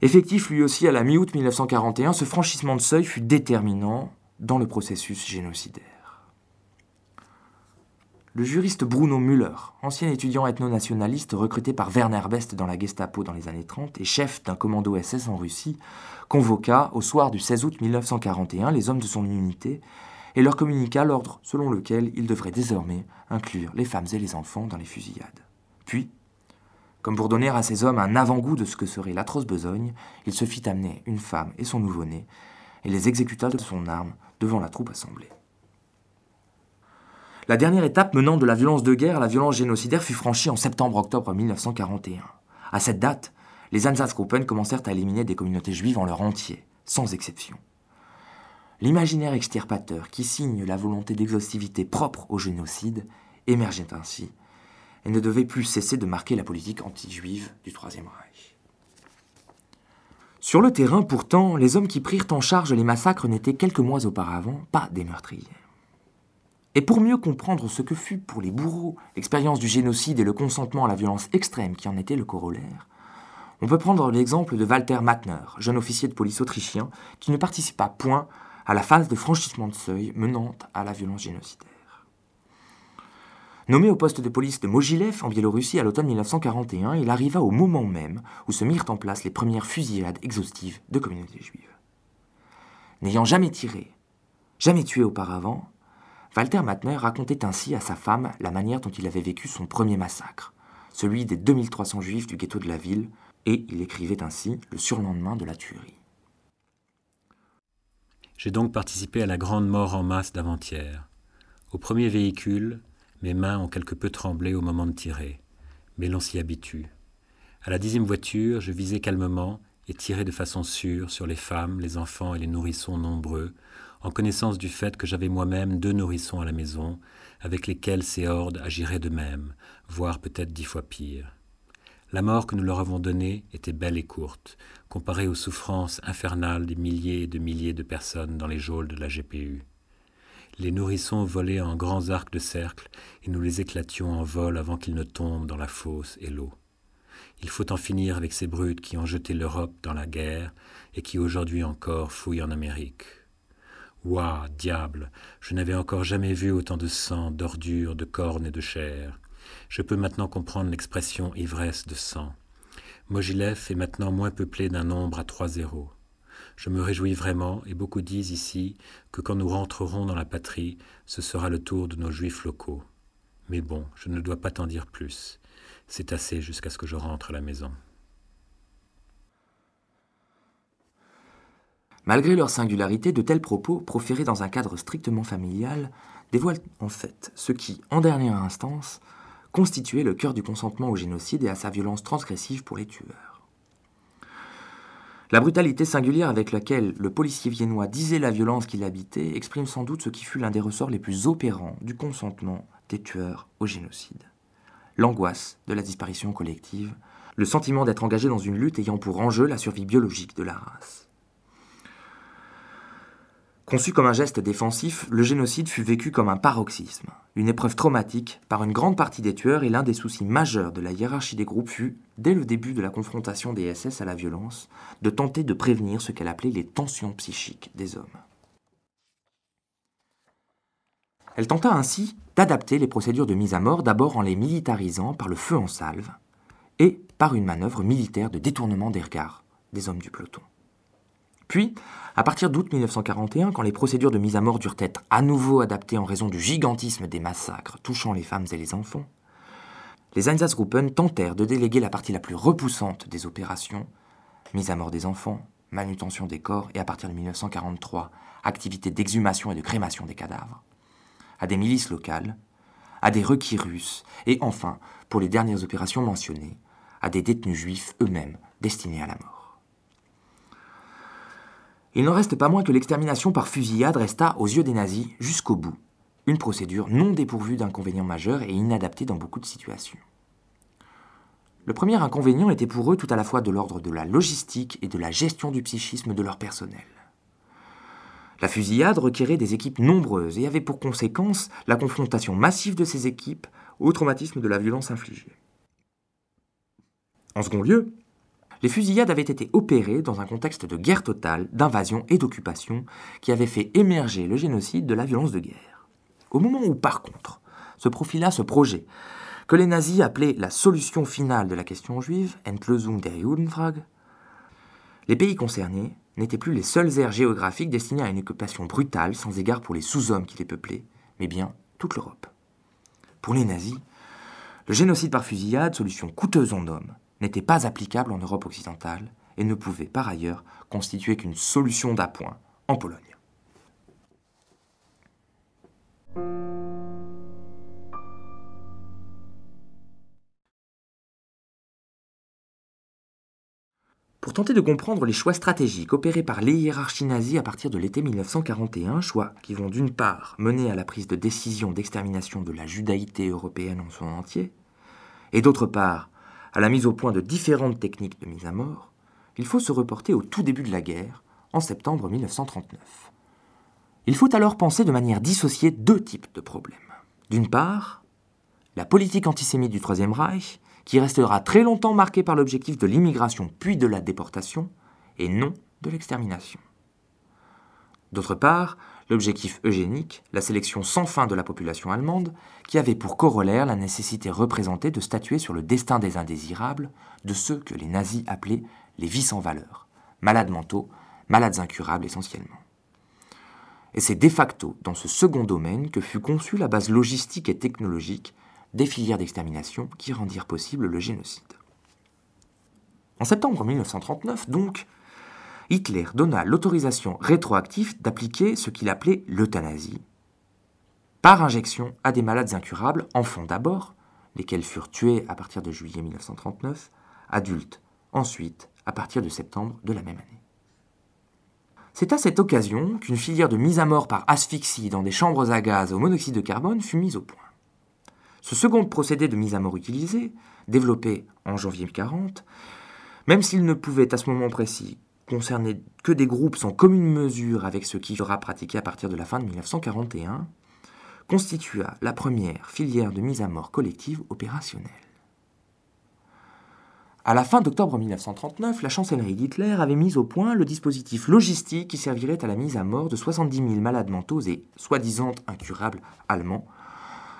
Effectif lui aussi à la mi-août 1941, ce franchissement de seuil fut déterminant dans le processus génocidaire. Le juriste Bruno Müller, ancien étudiant ethno-nationaliste recruté par Werner Best dans la Gestapo dans les années 30 et chef d'un commando SS en Russie, convoqua au soir du 16 août 1941 les hommes de son unité et leur communiqua l'ordre selon lequel ils devraient désormais inclure les femmes et les enfants dans les fusillades. Puis, comme pour donner à ces hommes un avant-goût de ce que serait l'atroce besogne, il se fit amener une femme et son nouveau-né et les exécuta de son arme devant la troupe assemblée. La dernière étape menant de la violence de guerre à la violence génocidaire fut franchie en septembre-octobre 1941. À cette date, les Einsatzgruppen commencèrent à éliminer des communautés juives en leur entier, sans exception. L'imaginaire extirpateur qui signe la volonté d'exhaustivité propre au génocide émergeait ainsi et ne devait plus cesser de marquer la politique anti-juive du Troisième Reich. Sur le terrain, pourtant, les hommes qui prirent en charge les massacres n'étaient quelques mois auparavant pas des meurtriers. Et pour mieux comprendre ce que fut pour les bourreaux l'expérience du génocide et le consentement à la violence extrême qui en était le corollaire, on peut prendre l'exemple de Walter Matner, jeune officier de police autrichien, qui ne participa point à la phase de franchissement de seuil menant à la violence génocidaire. Nommé au poste de police de Mogilev en Biélorussie à l'automne 1941, il arriva au moment même où se mirent en place les premières fusillades exhaustives de communautés juives. N'ayant jamais tiré, jamais tué auparavant, Walter Matner racontait ainsi à sa femme la manière dont il avait vécu son premier massacre, celui des 2300 juifs du ghetto de la ville, et il écrivait ainsi le surlendemain de la tuerie. J'ai donc participé à la grande mort en masse d'avant-hier. Au premier véhicule, mes mains ont quelque peu tremblé au moment de tirer, mais l'on s'y habitue. À la dixième voiture, je visais calmement et tirais de façon sûre sur les femmes, les enfants et les nourrissons nombreux, en connaissance du fait que j'avais moi-même deux nourrissons à la maison, avec lesquels ces hordes agiraient de même, voire peut-être dix fois pire. La mort que nous leur avons donnée était belle et courte, comparée aux souffrances infernales des milliers et de milliers de personnes dans les geôles de la GPU. Les nourrissons volaient en grands arcs de cercle et nous les éclations en vol avant qu'ils ne tombent dans la fosse et l'eau. Il faut en finir avec ces brutes qui ont jeté l'Europe dans la guerre et qui aujourd'hui encore fouillent en Amérique. Ouah, diable, je n'avais encore jamais vu autant de sang, d'ordures, de cornes et de chair. Je peux maintenant comprendre l'expression ivresse de sang. Mogilev est maintenant moins peuplé d'un nombre à trois zéros. Je me réjouis vraiment, et beaucoup disent ici que quand nous rentrerons dans la patrie, ce sera le tour de nos juifs locaux. Mais bon, je ne dois pas t'en dire plus. C'est assez jusqu'à ce que je rentre à la maison. Malgré leur singularité, de tels propos, proférés dans un cadre strictement familial, dévoilent en fait ce qui, en dernière instance, constituait le cœur du consentement au génocide et à sa violence transgressive pour les tueurs. La brutalité singulière avec laquelle le policier viennois disait la violence qu'il habitait exprime sans doute ce qui fut l'un des ressorts les plus opérants du consentement des tueurs au génocide. L'angoisse de la disparition collective, le sentiment d'être engagé dans une lutte ayant pour enjeu la survie biologique de la race. Conçu comme un geste défensif, le génocide fut vécu comme un paroxysme, une épreuve traumatique par une grande partie des tueurs et l'un des soucis majeurs de la hiérarchie des groupes fut, dès le début de la confrontation des SS à la violence, de tenter de prévenir ce qu'elle appelait les tensions psychiques des hommes. Elle tenta ainsi d'adapter les procédures de mise à mort d'abord en les militarisant par le feu en salve et par une manœuvre militaire de détournement des regards des hommes du peloton. Puis, à partir d'août 1941, quand les procédures de mise à mort durent être à nouveau adaptées en raison du gigantisme des massacres touchant les femmes et les enfants, les Einsatzgruppen tentèrent de déléguer la partie la plus repoussante des opérations, mise à mort des enfants, manutention des corps et à partir de 1943, activité d'exhumation et de crémation des cadavres, à des milices locales, à des requis russes et enfin, pour les dernières opérations mentionnées, à des détenus juifs eux-mêmes destinés à la mort. Il n'en reste pas moins que l'extermination par fusillade resta, aux yeux des nazis, jusqu'au bout, une procédure non dépourvue d'inconvénients majeurs et inadaptée dans beaucoup de situations. Le premier inconvénient était pour eux tout à la fois de l'ordre de la logistique et de la gestion du psychisme de leur personnel. La fusillade requérait des équipes nombreuses et avait pour conséquence la confrontation massive de ces équipes au traumatisme de la violence infligée. En second lieu, les fusillades avaient été opérées dans un contexte de guerre totale, d'invasion et d'occupation qui avait fait émerger le génocide de la violence de guerre. Au moment où, par contre, se profila ce projet, que les nazis appelaient la solution finale de la question juive, Entlösung der Judenfrage, les pays concernés n'étaient plus les seules aires géographiques destinées à une occupation brutale sans égard pour les sous-hommes qui les peuplaient, mais bien toute l'Europe. Pour les nazis, le génocide par fusillade, solution coûteuse en hommes, n'était pas applicable en Europe occidentale et ne pouvait par ailleurs constituer qu'une solution d'appoint en Pologne. Pour tenter de comprendre les choix stratégiques opérés par les hiérarchies nazies à partir de l'été 1941, choix qui vont d'une part mener à la prise de décision d'extermination de la judaïté européenne en son entier, et d'autre part à la mise au point de différentes techniques de mise à mort, il faut se reporter au tout début de la guerre, en septembre 1939. Il faut alors penser de manière dissociée deux types de problèmes. D'une part, la politique antisémite du Troisième Reich, qui restera très longtemps marquée par l'objectif de l'immigration puis de la déportation, et non de l'extermination. D'autre part, l'objectif eugénique, la sélection sans fin de la population allemande, qui avait pour corollaire la nécessité représentée de statuer sur le destin des indésirables, de ceux que les nazis appelaient les vies sans valeur, malades mentaux, malades incurables essentiellement. Et c'est de facto dans ce second domaine que fut conçue la base logistique et technologique des filières d'extermination qui rendirent possible le génocide. En septembre 1939, donc, Hitler donna l'autorisation rétroactive d'appliquer ce qu'il appelait l'euthanasie, par injection à des malades incurables, enfants d'abord, lesquels furent tués à partir de juillet 1939, adultes ensuite, à partir de septembre de la même année. C'est à cette occasion qu'une filière de mise à mort par asphyxie dans des chambres à gaz au monoxyde de carbone fut mise au point. Ce second procédé de mise à mort utilisé, développé en janvier 1940, même s'il ne pouvait à ce moment précis concernait que des groupes sans commune mesure avec ce qui sera pratiqué à partir de la fin de 1941, constitua la première filière de mise à mort collective opérationnelle. À la fin d'octobre 1939, la chancellerie d'Hitler avait mis au point le dispositif logistique qui servirait à la mise à mort de 70 000 malades mentaux et soi-disant incurables allemands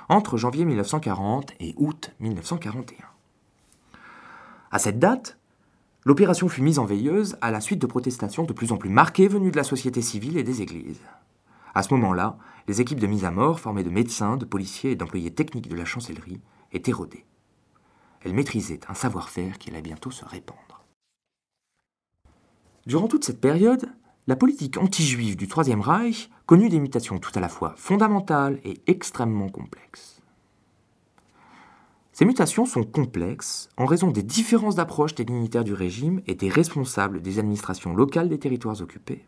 entre janvier 1940 et août 1941. À cette date, L'opération fut mise en veilleuse à la suite de protestations de plus en plus marquées venues de la société civile et des églises. À ce moment-là, les équipes de mise à mort, formées de médecins, de policiers et d'employés techniques de la chancellerie, étaient rodées. Elles maîtrisaient un savoir-faire qui allait bientôt se répandre. Durant toute cette période, la politique anti-juive du Troisième Reich connut des mutations tout à la fois fondamentales et extrêmement complexes. Ces mutations sont complexes en raison des différences d'approche des dignitaires du régime et des responsables des administrations locales des territoires occupés.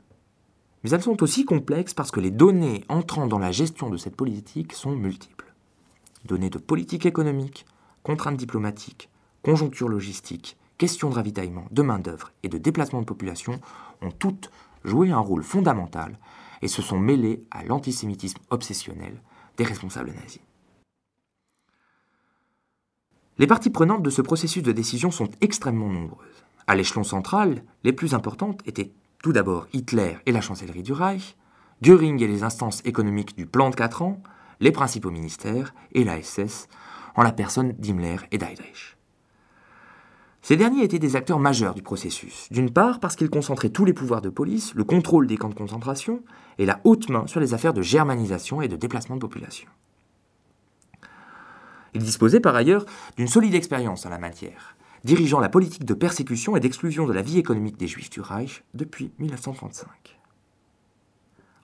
Mais elles sont aussi complexes parce que les données entrant dans la gestion de cette politique sont multiples. Données de politique économique, contraintes diplomatiques, conjoncture logistique, questions de ravitaillement, de main-d'œuvre et de déplacement de population ont toutes joué un rôle fondamental et se sont mêlées à l'antisémitisme obsessionnel des responsables nazis. Les parties prenantes de ce processus de décision sont extrêmement nombreuses. À l'échelon central, les plus importantes étaient tout d'abord Hitler et la chancellerie du Reich, Göring et les instances économiques du plan de 4 ans, les principaux ministères et la SS, en la personne d'Himmler et d'Heydrich. Ces derniers étaient des acteurs majeurs du processus, d'une part parce qu'ils concentraient tous les pouvoirs de police, le contrôle des camps de concentration et la haute main sur les affaires de germanisation et de déplacement de population. Il disposait par ailleurs d'une solide expérience en la matière, dirigeant la politique de persécution et d'exclusion de la vie économique des Juifs du Reich depuis 1935.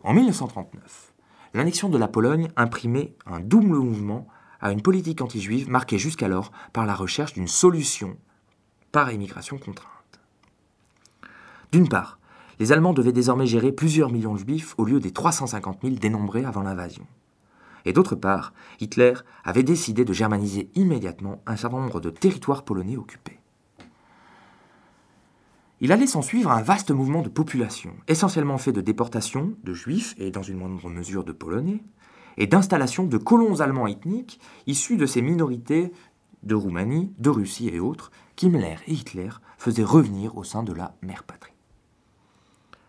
En 1939, l'annexion de la Pologne imprimait un double mouvement à une politique anti-juive marquée jusqu'alors par la recherche d'une solution par immigration contrainte. D'une part, les Allemands devaient désormais gérer plusieurs millions de juifs au lieu des 350 000 dénombrés avant l'invasion. Et d'autre part, Hitler avait décidé de germaniser immédiatement un certain nombre de territoires polonais occupés. Il allait s'en suivre un vaste mouvement de population, essentiellement fait de déportations de juifs et dans une moindre mesure de polonais, et d'installation de colons allemands ethniques issus de ces minorités de Roumanie, de Russie et autres, qu'Himmler et Hitler faisaient revenir au sein de la mère patrie.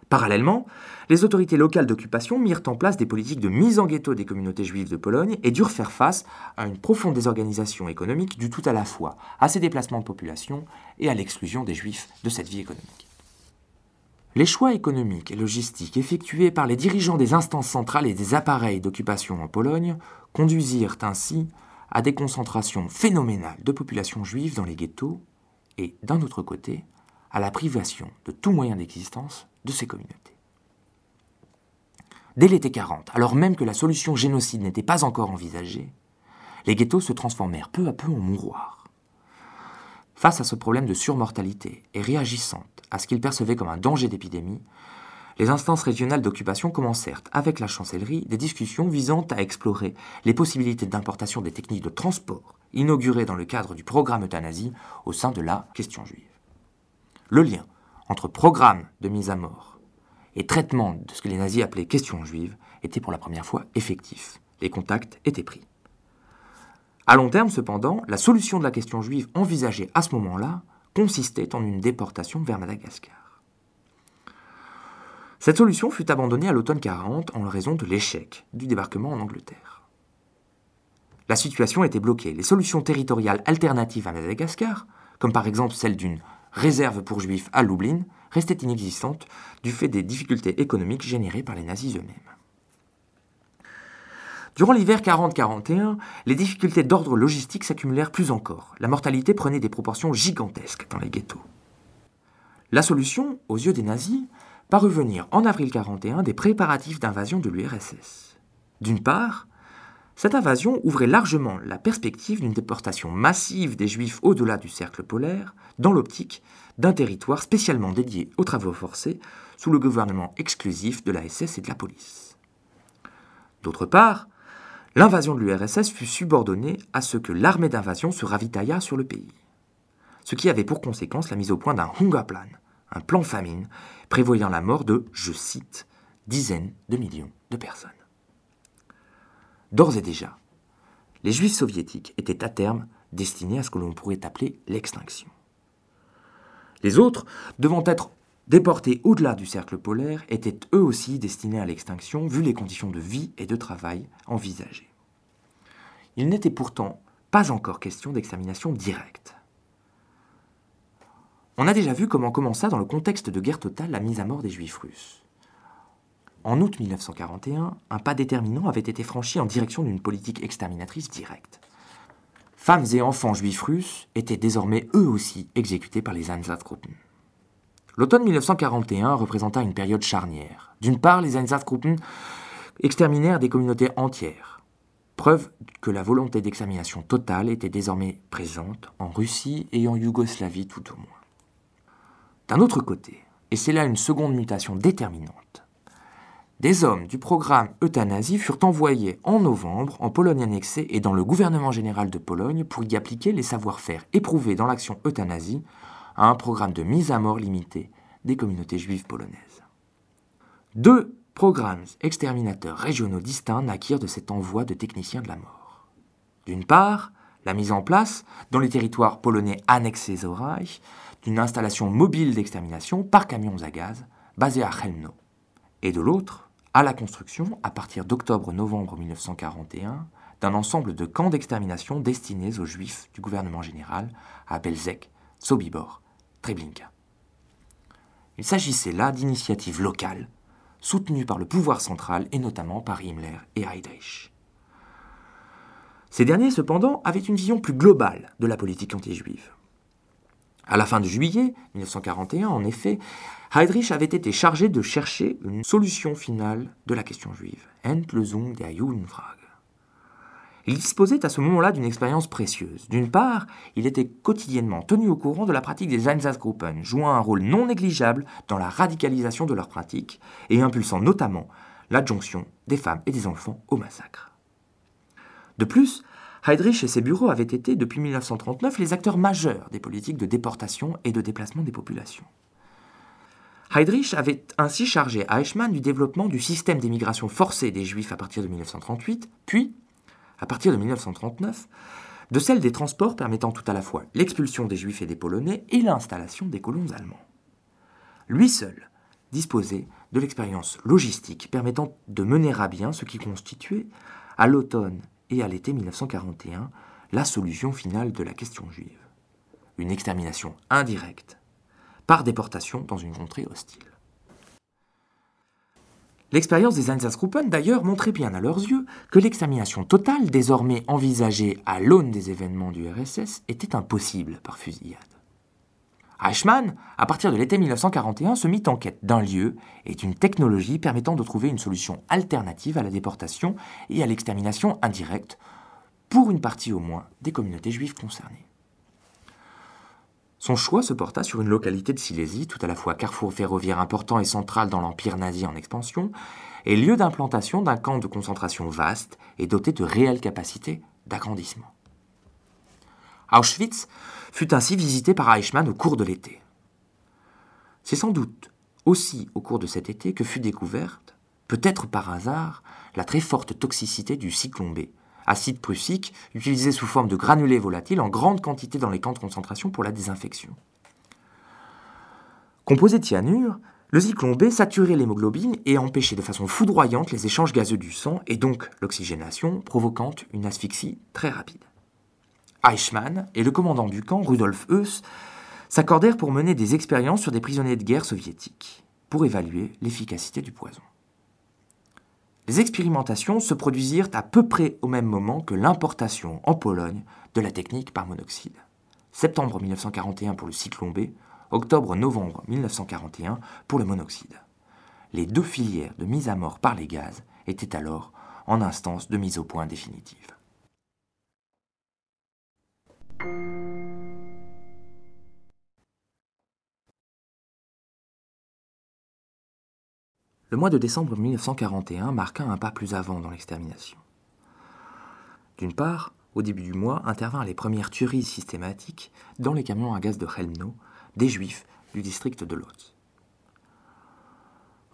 Parallèlement, les autorités locales d'occupation mirent en place des politiques de mise en ghetto des communautés juives de Pologne et durent faire face à une profonde désorganisation économique due tout à la fois à ces déplacements de population et à l'exclusion des juifs de cette vie économique. Les choix économiques et logistiques effectués par les dirigeants des instances centrales et des appareils d'occupation en Pologne conduisirent ainsi à des concentrations phénoménales de populations juives dans les ghettos et, d'un autre côté, à la privation de tout moyen d'existence de ces communautés. Dès l'été 40, alors même que la solution génocide n'était pas encore envisagée, les ghettos se transformèrent peu à peu en mouroirs. Face à ce problème de surmortalité et réagissant à ce qu'ils percevaient comme un danger d'épidémie, les instances régionales d'occupation commencèrent, avec la chancellerie, des discussions visant à explorer les possibilités d'importation des techniques de transport inaugurées dans le cadre du programme euthanasie au sein de la question juive. Le lien entre programme de mise à mort et traitement de ce que les nazis appelaient question juive était pour la première fois effectif. Les contacts étaient pris. À long terme, cependant, la solution de la question juive envisagée à ce moment-là consistait en une déportation vers Madagascar. Cette solution fut abandonnée à l'automne 40 en raison de l'échec du débarquement en Angleterre. La situation était bloquée. Les solutions territoriales alternatives à Madagascar, comme par exemple celle d'une réserve pour juifs à Lublin, restait inexistante du fait des difficultés économiques générées par les nazis eux-mêmes. Durant l'hiver 40-41, les difficultés d'ordre logistique s'accumulèrent plus encore. La mortalité prenait des proportions gigantesques dans les ghettos. La solution, aux yeux des nazis, parut venir en avril 41 des préparatifs d'invasion de l'URSS. D'une part, cette invasion ouvrait largement la perspective d'une déportation massive des Juifs au-delà du cercle polaire, dans l'optique d'un territoire spécialement dédié aux travaux forcés sous le gouvernement exclusif de la SS et de la police. D'autre part, l'invasion de l'URSS fut subordonnée à ce que l'armée d'invasion se ravitaillât sur le pays, ce qui avait pour conséquence la mise au point d'un Hungerplan, un plan famine prévoyant la mort de, je cite, dizaines de millions de personnes. D'ores et déjà, les Juifs soviétiques étaient à terme destinés à ce que l'on pourrait appeler l'extinction. Les autres, devant être déportés au-delà du cercle polaire, étaient eux aussi destinés à l'extinction vu les conditions de vie et de travail envisagées. Il n'était pourtant pas encore question d'extermination directe. On a déjà vu comment commença dans le contexte de guerre totale la mise à mort des Juifs russes. En août 1941, un pas déterminant avait été franchi en direction d'une politique exterminatrice directe. Femmes et enfants juifs russes étaient désormais eux aussi exécutés par les Einsatzgruppen. L'automne 1941 représenta une période charnière. D'une part, les Einsatzgruppen exterminèrent des communautés entières. preuve que la volonté d'extermination totale était désormais présente en Russie et en Yougoslavie tout au moins. D'un autre côté, et c'est là une seconde mutation déterminante, des hommes du programme euthanasie furent envoyés en novembre en Pologne annexée et dans le gouvernement général de Pologne pour y appliquer les savoir-faire éprouvés dans l'action euthanasie à un programme de mise à mort limité des communautés juives polonaises. Deux programmes exterminateurs régionaux distincts naquirent de cet envoi de techniciens de la mort. D'une part, la mise en place, dans les territoires polonais annexés au Reich, d'une installation mobile d'extermination par camions à gaz basée à Chelmno. Et de l'autre, à la construction, à partir d'octobre-novembre 1941, d'un ensemble de camps d'extermination destinés aux juifs du gouvernement général à Belzec, Sobibor, Treblinka. Il s'agissait là d'initiatives locales soutenus par le pouvoir central et notamment par Himmler et Heydrich. Ces derniers, cependant, avaient une vision plus globale de la politique anti-juive. À la fin de juillet 1941, en effet, Heydrich avait été chargé de chercher une solution finale de la question juive. Endlösung der Judenfrage. Il disposait à ce moment-là d'une expérience précieuse. D'une part, il était quotidiennement tenu au courant de la pratique des Einsatzgruppen, jouant un rôle non négligeable dans la radicalisation de leur pratique et impulsant notamment l'adjonction des femmes et des enfants au massacre. De plus, Heydrich et ses bureaux avaient été, depuis 1939, les acteurs majeurs des politiques de déportation et de déplacement des populations. Heydrich avait ainsi chargé Eichmann du développement du système d'émigration forcée des Juifs à partir de 1938, puis à partir de 1939, de celle des transports permettant tout à la fois l'expulsion des Juifs et des Polonais et l'installation des colons allemands. Lui seul disposait de l'expérience logistique permettant de mener à bien ce qui constituait, à l'automne et à l'été 1941, la solution finale de la question juive. Une extermination indirecte, par déportation dans une contrée hostile. L'expérience des Einsatzgruppen, d'ailleurs, montrait bien à leurs yeux que l'extermination totale, désormais envisagée à l'aune des événements du RSS, était impossible par fusillade. Eichmann, à partir de l'été 1941, se mit en quête d'un lieu et d'une technologie permettant de trouver une solution alternative à la déportation et à l'extermination indirecte, pour une partie au moins des communautés juives concernées. Son choix se porta sur une localité de Silésie, tout à la fois carrefour ferroviaire important et central dans l'Empire nazi en expansion, et lieu d'implantation d'un camp de concentration vaste et doté de réelles capacités d'agrandissement. Auschwitz fut ainsi visité par Eichmann au cours de l'été. C'est sans doute aussi au cours de cet été que fut découverte, peut-être par hasard, la très forte toxicité du cyclone acide prussique utilisé sous forme de granulés volatiles en grande quantité dans les camps de concentration pour la désinfection. Composé de cyanure, le cyclone B saturait l'hémoglobine et empêchait de façon foudroyante les échanges gazeux du sang et donc l'oxygénation, provoquant une asphyxie très rapide. Eichmann et le commandant du camp, Rudolf Heuss, s'accordèrent pour mener des expériences sur des prisonniers de guerre soviétiques, pour évaluer l'efficacité du poison. Les expérimentations se produisirent à peu près au même moment que l'importation en Pologne de la technique par monoxyde. Septembre 1941 pour le cyclone B, octobre-novembre 1941 pour le monoxyde. Les deux filières de mise à mort par les gaz étaient alors en instance de mise au point définitive. Le mois de décembre 1941 marqua un pas plus avant dans l'extermination. D'une part, au début du mois intervinrent les premières tueries systématiques dans les camions à gaz de Chelmno des Juifs du district de Lodz.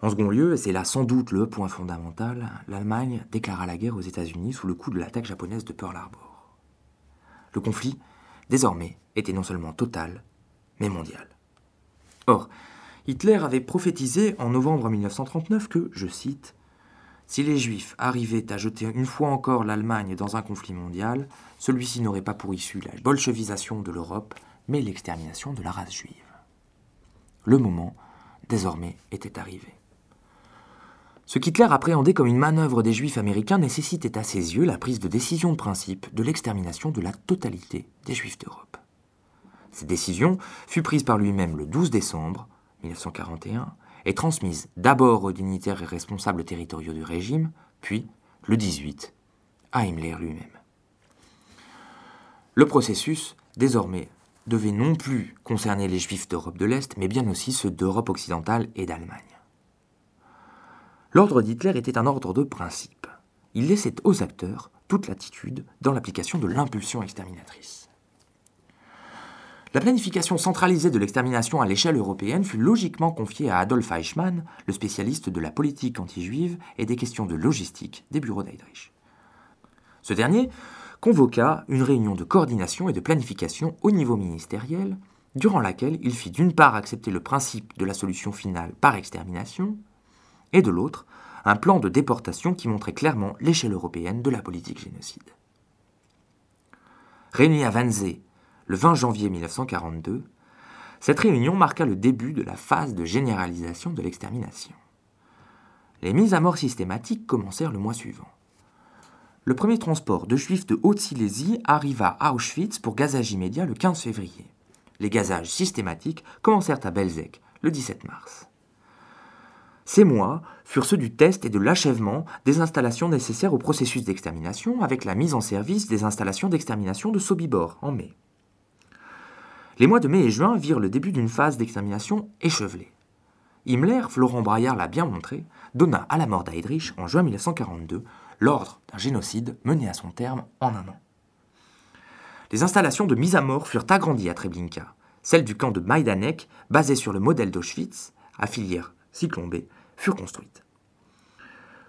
En second lieu, et c'est là sans doute le point fondamental, l'Allemagne déclara la guerre aux États-Unis sous le coup de l'attaque japonaise de Pearl Harbor. Le conflit, désormais, était non seulement total, mais mondial. Or, Hitler avait prophétisé en novembre 1939 que, je cite, Si les Juifs arrivaient à jeter une fois encore l'Allemagne dans un conflit mondial, celui-ci n'aurait pas pour issue la bolchevisation de l'Europe, mais l'extermination de la race juive. Le moment, désormais, était arrivé. Ce qu'Hitler appréhendait comme une manœuvre des Juifs américains nécessitait à ses yeux la prise de décision de principe de l'extermination de la totalité des Juifs d'Europe. Cette décision fut prise par lui-même le 12 décembre 1941 est transmise d'abord aux dignitaires et responsables territoriaux du régime, puis, le 18, à Himmler lui-même. Le processus, désormais, devait non plus concerner les juifs d'Europe de l'Est, mais bien aussi ceux d'Europe occidentale et d'Allemagne. L'ordre d'Hitler était un ordre de principe. Il laissait aux acteurs toute latitude dans l'application de l'impulsion exterminatrice. La planification centralisée de l'extermination à l'échelle européenne fut logiquement confiée à Adolf Eichmann, le spécialiste de la politique anti-juive et des questions de logistique des bureaux d'Heydrich. Ce dernier convoqua une réunion de coordination et de planification au niveau ministériel, durant laquelle il fit d'une part accepter le principe de la solution finale par extermination, et de l'autre, un plan de déportation qui montrait clairement l'échelle européenne de la politique génocide. Réunis à Wannsee le 20 janvier 1942, cette réunion marqua le début de la phase de généralisation de l'extermination. Les mises à mort systématiques commencèrent le mois suivant. Le premier transport de juifs de Haute-Silésie arriva à Auschwitz pour gazage immédiat le 15 février. Les gazages systématiques commencèrent à Belzec le 17 mars. Ces mois furent ceux du test et de l'achèvement des installations nécessaires au processus d'extermination avec la mise en service des installations d'extermination de Sobibor en mai. Les mois de mai et juin virent le début d'une phase d'extermination échevelée. Himmler, Florent Braillard l'a bien montré, donna à la mort d'Heydrich en juin 1942 l'ordre d'un génocide mené à son terme en un an. Les installations de mise à mort furent agrandies à Treblinka. Celles du camp de Majdanek, basées sur le modèle d'Auschwitz, à filière cyclone B, furent construites.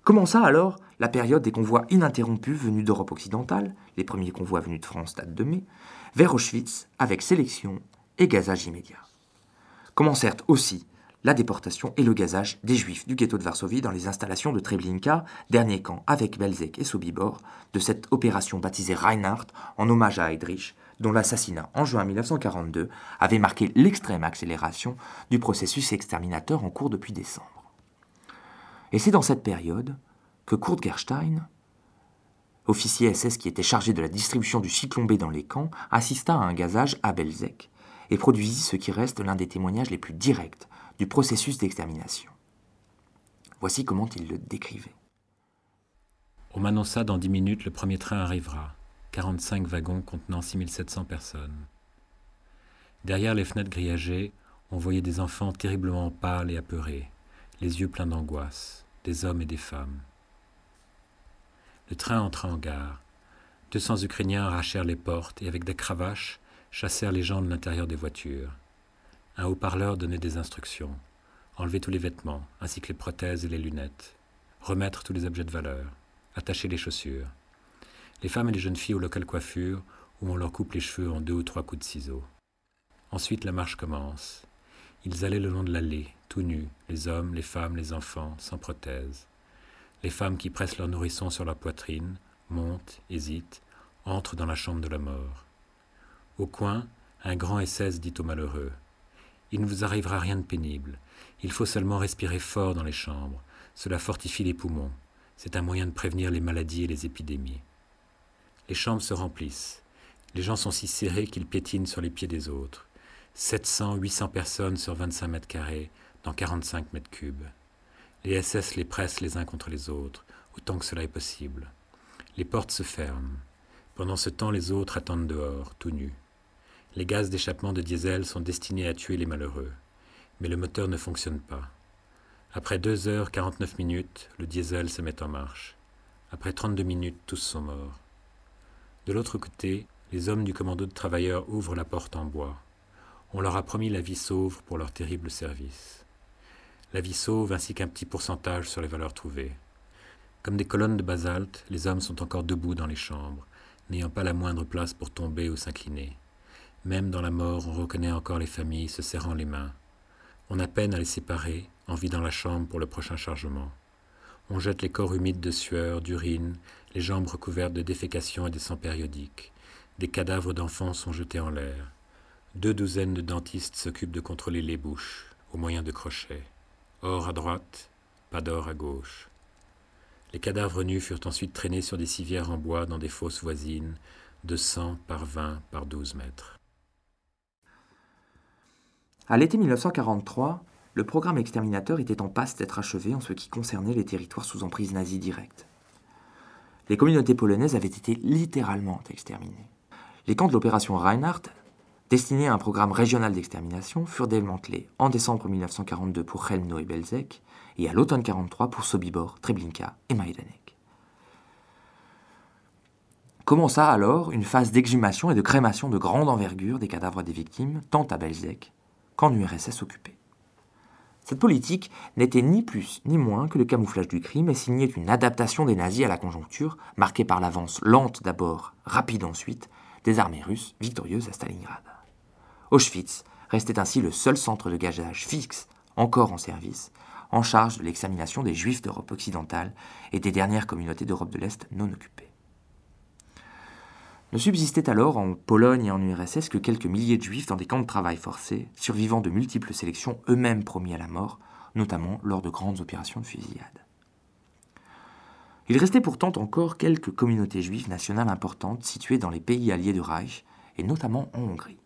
Commença alors la période des convois ininterrompus venus d'Europe occidentale, les premiers convois venus de France datent de mai, vers Auschwitz avec sélection et gazage immédiat. Commencèrent aussi la déportation et le gazage des juifs du ghetto de Varsovie dans les installations de Treblinka, dernier camp avec Belzec et Sobibor, de cette opération baptisée Reinhardt en hommage à Heydrich, dont l'assassinat en juin 1942 avait marqué l'extrême accélération du processus exterminateur en cours depuis décembre. Et c'est dans cette période que Kurt Gerstein, officier SS qui était chargé de la distribution du cyclone B dans les camps, assista à un gazage à Belzec et produisit ce qui reste l'un des témoignages les plus directs du processus d'extermination. Voici comment il le décrivait. On m'annonça dans dix minutes le premier train arrivera, 45 wagons contenant 6700 personnes. Derrière les fenêtres grillagées, on voyait des enfants terriblement pâles et apeurés, les yeux pleins d'angoisse, des hommes et des femmes. Le train entra en gare. Deux cents Ukrainiens arrachèrent les portes et avec des cravaches chassèrent les gens de l'intérieur des voitures. Un haut-parleur donnait des instructions. Enlever tous les vêtements, ainsi que les prothèses et les lunettes. Remettre tous les objets de valeur. Attacher les chaussures. Les femmes et les jeunes filles au local coiffure, où on leur coupe les cheveux en deux ou trois coups de ciseaux. Ensuite, la marche commence. Ils allaient le long de l'allée, tout nus, les hommes, les femmes, les enfants, sans prothèse. Les femmes qui pressent leur nourrisson sur leur poitrine, montent, hésitent, entrent dans la chambre de la mort. Au coin, un grand SS dit aux malheureux il ne vous arrivera rien de pénible. Il faut seulement respirer fort dans les chambres. Cela fortifie les poumons. C'est un moyen de prévenir les maladies et les épidémies. Les chambres se remplissent. Les gens sont si serrés qu'ils piétinent sur les pieds des autres. 700, 800 personnes sur 25 mètres carrés, dans 45 mètres cubes. Les SS les pressent les uns contre les autres, autant que cela est possible. Les portes se ferment. Pendant ce temps, les autres attendent dehors, tout nus. Les gaz d'échappement de diesel sont destinés à tuer les malheureux, mais le moteur ne fonctionne pas. Après 2 heures 49 minutes, le diesel se met en marche. Après 32 minutes, tous sont morts. De l'autre côté, les hommes du commando de travailleurs ouvrent la porte en bois. On leur a promis la vie sauve pour leur terrible service. La vie sauve ainsi qu'un petit pourcentage sur les valeurs trouvées. Comme des colonnes de basalte, les hommes sont encore debout dans les chambres, n'ayant pas la moindre place pour tomber ou s'incliner. Même dans la mort, on reconnaît encore les familles se serrant les mains. On a peine à les séparer, en dans la chambre pour le prochain chargement. On jette les corps humides de sueur, d'urine, les jambes recouvertes de défécation et de sang périodiques. Des cadavres d'enfants sont jetés en l'air. Deux douzaines de dentistes s'occupent de contrôler les bouches, au moyen de crochets. Or à droite, pas d'or à gauche. Les cadavres nus furent ensuite traînés sur des civières en bois dans des fosses voisines, de 100 par 20 par 12 mètres. À l'été 1943, le programme exterminateur était en passe d'être achevé en ce qui concernait les territoires sous emprise nazie directe. les communautés polonaises avaient été littéralement exterminées. Les camps de l'opération Reinhardt, destinés à un programme régional d'extermination, furent démantelés en décembre 1942 pour Chelmno et Belzec, et à l'automne 1943 pour Sobibor, Treblinka et Majdanek. Commença alors une phase d'exhumation et de crémation de grande envergure des cadavres des victimes, tant à Belzec qu'en URSS occupée. Cette politique n'était ni plus ni moins que le camouflage du crime et signait une adaptation des nazis à la conjoncture, marquée par l'avance lente d'abord, rapide ensuite, des armées russes victorieuses à Stalingrad. Auschwitz restait ainsi le seul centre de gazage fixe encore en service, en charge de l'examination des juifs d'Europe occidentale et des dernières communautés d'Europe de l'Est non occupées. Ne subsistaient alors en Pologne et en URSS que quelques milliers de juifs dans des camps de travail forcés, survivant de multiples sélections eux-mêmes promis à la mort, notamment lors de grandes opérations de fusillade. Il restait pourtant encore quelques communautés juives nationales importantes situées dans les pays alliés du Reich, et notamment en Hongrie.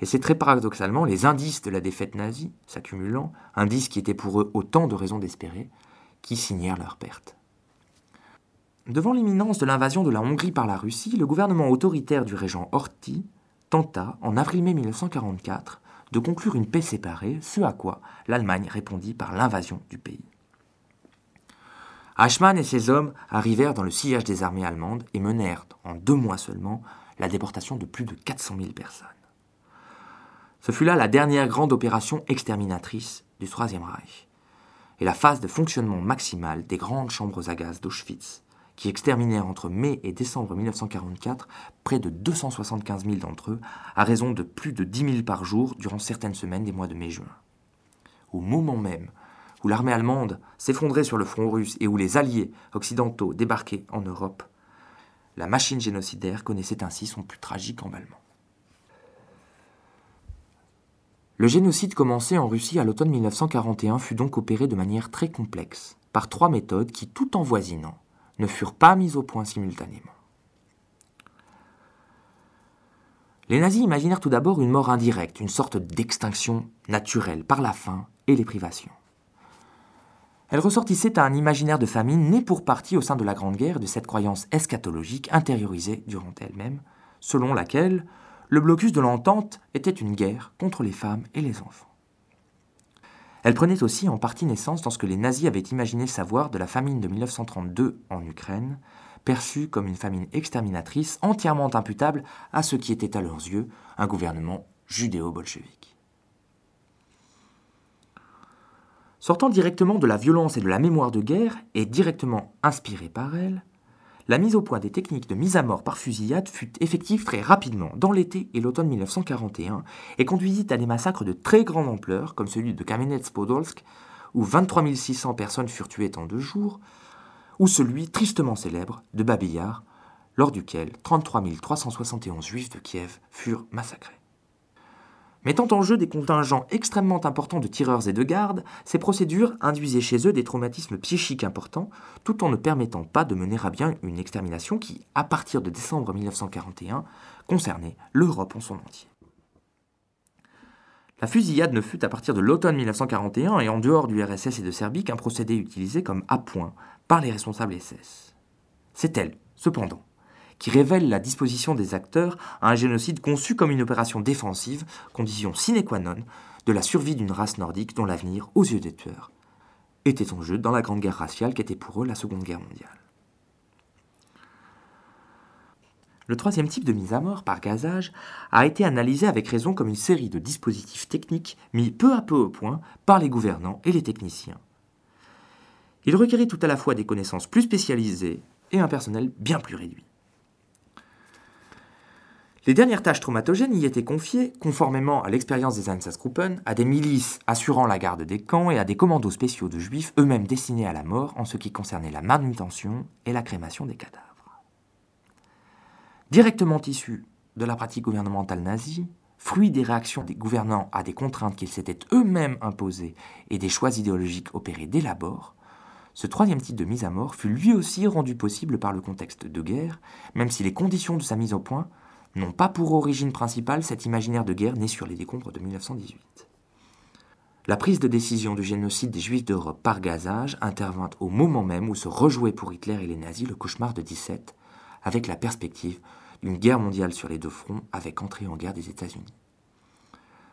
Et c'est très paradoxalement les indices de la défaite nazie, s'accumulant, indices qui étaient pour eux autant de raisons d'espérer, qui signèrent leur perte. Devant l'imminence de l'invasion de la Hongrie par la Russie, le gouvernement autoritaire du régent Horthy tenta, en avril-mai 1944, de conclure une paix séparée, ce à quoi l'Allemagne répondit par l'invasion du pays. Eichmann et ses hommes arrivèrent dans le sillage des armées allemandes et menèrent, en deux mois seulement, la déportation de plus de 400 000 personnes. Ce fut là la dernière grande opération exterminatrice du Troisième Reich et la phase de fonctionnement maximal des grandes chambres à gaz d'Auschwitz, qui exterminèrent entre mai et décembre 1944 près de 275 000 d'entre eux, à raison de plus de 10 000 par jour durant certaines semaines des mois de mai-juin. Au moment même où l'armée allemande s'effondrait sur le front russe et où les alliés occidentaux débarquaient en Europe, la machine génocidaire connaissait ainsi son plus tragique emballement. Le génocide commencé en Russie à l'automne 1941 fut donc opéré de manière très complexe, par trois méthodes qui, tout en voisinant, ne furent pas mises au point simultanément. Les nazis imaginèrent tout d'abord une mort indirecte, une sorte d'extinction naturelle par la faim et les privations. Elle ressortissait à un imaginaire de famine né pour partie au sein de la Grande Guerre de cette croyance eschatologique intériorisée durant elle-même, selon laquelle le blocus de l'entente était une guerre contre les femmes et les enfants. Elle prenait aussi en partie naissance dans ce que les nazis avaient imaginé savoir de la famine de 1932 en Ukraine, perçue comme une famine exterminatrice entièrement imputable à ce qui était à leurs yeux un gouvernement judéo-bolchevique. Sortant directement de la violence et de la mémoire de guerre, et directement inspirée par elle, la mise au point des techniques de mise à mort par fusillade fut effective très rapidement dans l'été et l'automne 1941 et conduisit à des massacres de très grande ampleur, comme celui de Kamenets-Podolsk, où 23 600 personnes furent tuées en deux jours, ou celui tristement célèbre de Babillard, lors duquel 33 371 juifs de Kiev furent massacrés. Mettant en jeu des contingents extrêmement importants de tireurs et de gardes, ces procédures induisaient chez eux des traumatismes psychiques importants, tout en ne permettant pas de mener à bien une extermination qui, à partir de décembre 1941, concernait l'Europe en son entier. La fusillade ne fut à partir de l'automne 1941 et en dehors du RSS et de Serbie qu'un procédé utilisé comme appoint par les responsables SS. C'est elle, cependant, qui révèle la disposition des acteurs à un génocide conçu comme une opération défensive, condition sine qua non de la survie d'une race nordique dont l'avenir, aux yeux des tueurs, était en jeu dans la grande guerre raciale qu'était pour eux la Seconde Guerre mondiale. Le troisième type de mise à mort par gazage a été analysé avec raison comme une série de dispositifs techniques mis peu à peu au point par les gouvernants et les techniciens. Il requérait tout à la fois des connaissances plus spécialisées et un personnel bien plus réduit. Les dernières tâches traumatogènes y étaient confiées, conformément à l'expérience des Einsatzgruppen, à des milices assurant la garde des camps et à des commandos spéciaux de juifs eux-mêmes destinés à la mort en ce qui concernait la manutention et la crémation des cadavres. Directement issus de la pratique gouvernementale nazie, fruit des réactions des gouvernants à des contraintes qu'ils s'étaient eux-mêmes imposées et des choix idéologiques opérés dès l'abord, ce troisième type de mise à mort fut lui aussi rendu possible par le contexte de guerre, même si les conditions de sa mise au point n'ont pas pour origine principale cet imaginaire de guerre né sur les décombres de 1918. La prise de décision du génocide des Juifs d'Europe par gazage intervint au moment même où se rejouait pour Hitler et les nazis le cauchemar de 17, avec la perspective d'une guerre mondiale sur les deux fronts avec entrée en guerre des États-Unis.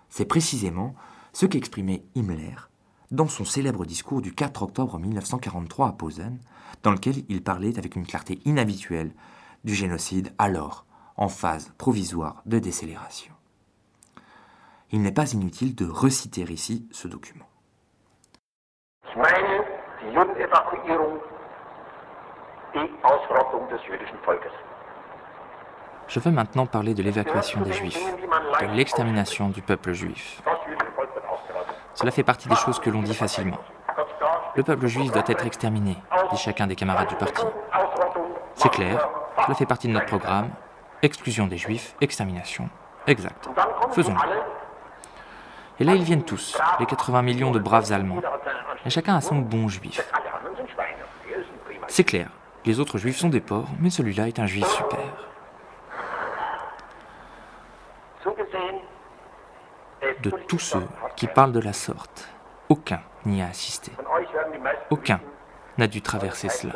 C'est précisément ce qu'exprimait Himmler dans son célèbre discours du 4 octobre 1943 à Posen, dans lequel il parlait avec une clarté inhabituelle du génocide alors en phase provisoire de décélération. Il n'est pas inutile de reciter ici ce document. Je veux maintenant parler de l'évacuation des Juifs, de l'extermination du peuple juif. Cela fait partie des choses que l'on dit facilement. Le peuple juif doit être exterminé, dit chacun des camarades du parti. C'est clair, cela fait partie de notre programme. Exclusion des Juifs, extermination. Exact. Faisons-le. Et là, ils viennent tous, les 80 millions de braves Allemands. Et chacun a son bon juif. C'est clair, les autres juifs sont des porcs, mais celui-là est un juif super. De tous ceux qui parlent de la sorte, aucun n'y a assisté. Aucun n'a dû traverser cela.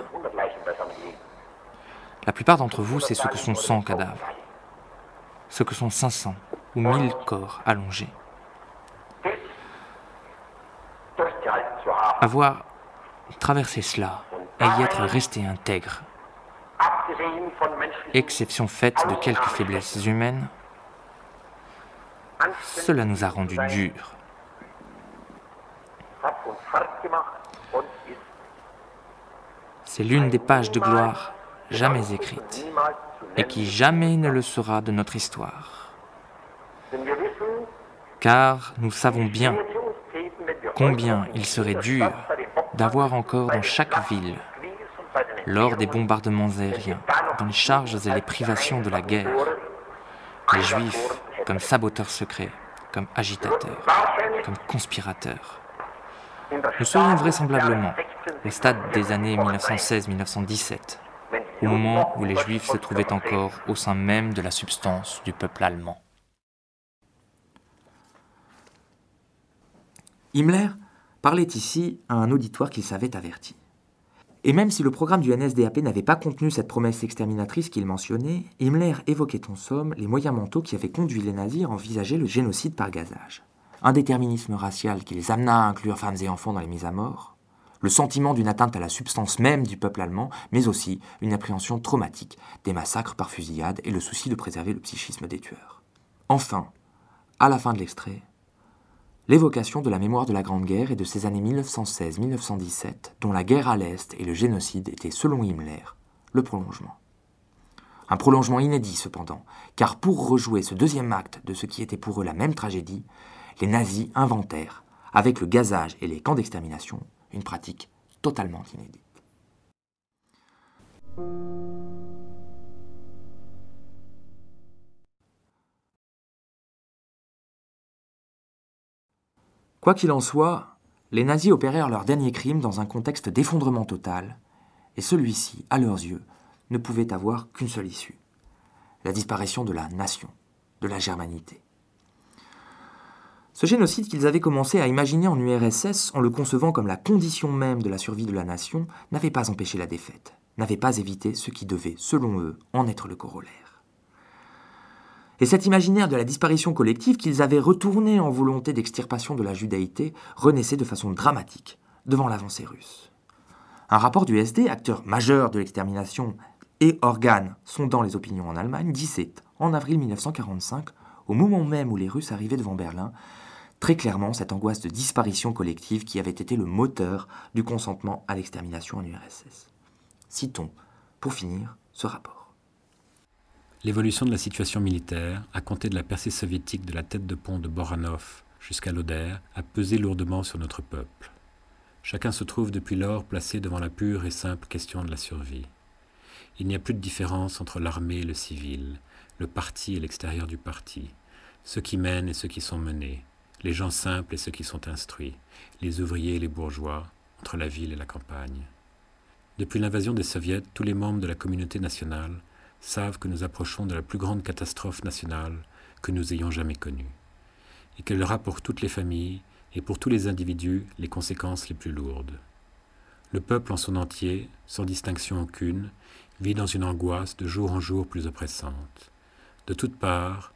La plupart d'entre vous, c'est ce que sont 100 cadavres, ce que sont 500 ou 1000 corps allongés. Avoir traversé cela et y être resté intègre, exception faite de quelques faiblesses humaines, cela nous a rendus durs. C'est l'une des pages de gloire jamais écrite et qui jamais ne le sera de notre histoire. Car nous savons bien combien il serait dur d'avoir encore dans chaque ville, lors des bombardements aériens, dans les charges et les privations de la guerre, les juifs comme saboteurs secrets, comme agitateurs, comme conspirateurs. Nous serions vraisemblablement au stade des années 1916-1917, au moment où les Juifs se trouvaient encore au sein même de la substance du peuple allemand. Himmler parlait ici à un auditoire qu'il savait averti. Et même si le programme du NSDAP n'avait pas contenu cette promesse exterminatrice qu'il mentionnait, Himmler évoquait en somme les moyens mentaux qui avaient conduit les nazis à envisager le génocide par gazage. Un déterminisme racial qui les amena à inclure femmes et enfants dans les mises à mort, le sentiment d'une atteinte à la substance même du peuple allemand, mais aussi une appréhension traumatique des massacres par fusillade et le souci de préserver le psychisme des tueurs. Enfin, à la fin de l'extrait, l'évocation de la mémoire de la Grande Guerre et de ces années 1916-1917, dont la guerre à l'Est et le génocide étaient, selon Himmler, le prolongement. Un prolongement inédit cependant, car pour rejouer ce deuxième acte de ce qui était pour eux la même tragédie, les nazis inventèrent, avec le gazage et les camps d'extermination, une pratique totalement inédite. Quoi qu'il en soit, les nazis opérèrent leur dernier crime dans un contexte d'effondrement total, et celui-ci, à leurs yeux, ne pouvait avoir qu'une seule issue la disparition de la nation, de la germanité. Ce génocide qu'ils avaient commencé à imaginer en URSS en le concevant comme la condition même de la survie de la nation n'avait pas empêché la défaite, n'avait pas évité ce qui devait, selon eux, en être le corollaire. Et cet imaginaire de la disparition collective qu'ils avaient retourné en volonté d'extirpation de la judaïté renaissait de façon dramatique devant l'avancée russe. Un rapport du SD, acteur majeur de l'extermination et organe sondant les opinions en Allemagne, disait, en avril 1945, au moment même où les Russes arrivaient devant Berlin, très clairement cette angoisse de disparition collective qui avait été le moteur du consentement à l'extermination en URSS. Citons, pour finir, ce rapport. L'évolution de la situation militaire, à compter de la percée soviétique de la tête de pont de Boranov jusqu'à l'Oder, a pesé lourdement sur notre peuple. Chacun se trouve depuis lors placé devant la pure et simple question de la survie. Il n'y a plus de différence entre l'armée et le civil, le parti et l'extérieur du parti, ceux qui mènent et ceux qui sont menés, les gens simples et ceux qui sont instruits, les ouvriers et les bourgeois, entre la ville et la campagne. Depuis l'invasion des soviets, tous les membres de la communauté nationale savent que nous approchons de la plus grande catastrophe nationale que nous ayons jamais connue, et qu'elle aura pour toutes les familles et pour tous les individus les conséquences les plus lourdes. Le peuple en son entier, sans distinction aucune, vit dans une angoisse de jour en jour plus oppressante. De toutes parts,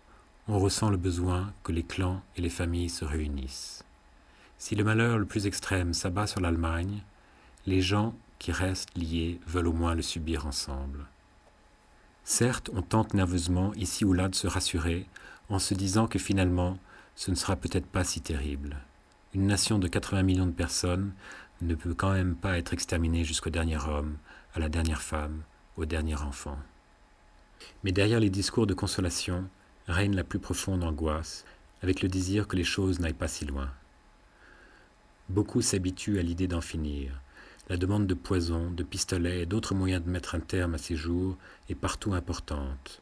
on ressent le besoin que les clans et les familles se réunissent. Si le malheur le plus extrême s'abat sur l'Allemagne, les gens qui restent liés veulent au moins le subir ensemble. Certes, on tente nerveusement ici ou là de se rassurer en se disant que finalement, ce ne sera peut-être pas si terrible. Une nation de 80 millions de personnes ne peut quand même pas être exterminée jusqu'au dernier homme, à la dernière femme, au dernier enfant. Mais derrière les discours de consolation règne la plus profonde angoisse, avec le désir que les choses n'aillent pas si loin. Beaucoup s'habituent à l'idée d'en finir. La demande de poison, de pistolets et d'autres moyens de mettre un terme à ces jours est partout importante.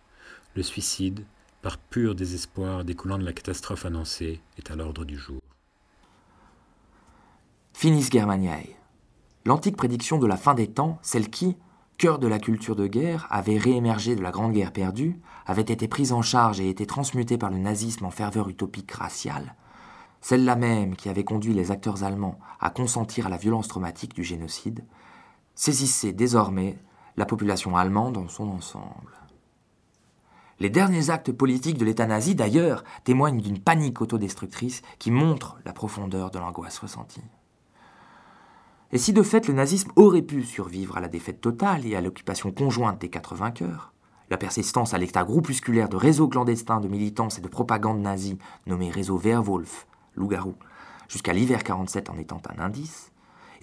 Le suicide, par pur désespoir découlant de la catastrophe annoncée, est à l'ordre du jour. Finis Germaniae. L'antique prédiction de la fin des temps, celle qui, cœur de la culture de guerre, avait réémergé de la Grande Guerre perdue, avait été prise en charge et été transmutée par le nazisme en ferveur utopique raciale, celle-là même qui avait conduit les acteurs allemands à consentir à la violence traumatique du génocide, saisissait désormais la population allemande dans son ensemble. Les derniers actes politiques de l'État nazi, d'ailleurs, témoignent d'une panique autodestructrice qui montre la profondeur de l'angoisse ressentie. Et si de fait le nazisme aurait pu survivre à la défaite totale et à l'occupation conjointe des quatre vainqueurs, la persistance à l'état groupusculaire de réseaux clandestins de militance et de propagande nazie nommés réseau Werwolf, loup-garou, jusqu'à l'hiver 47 en étant un indice,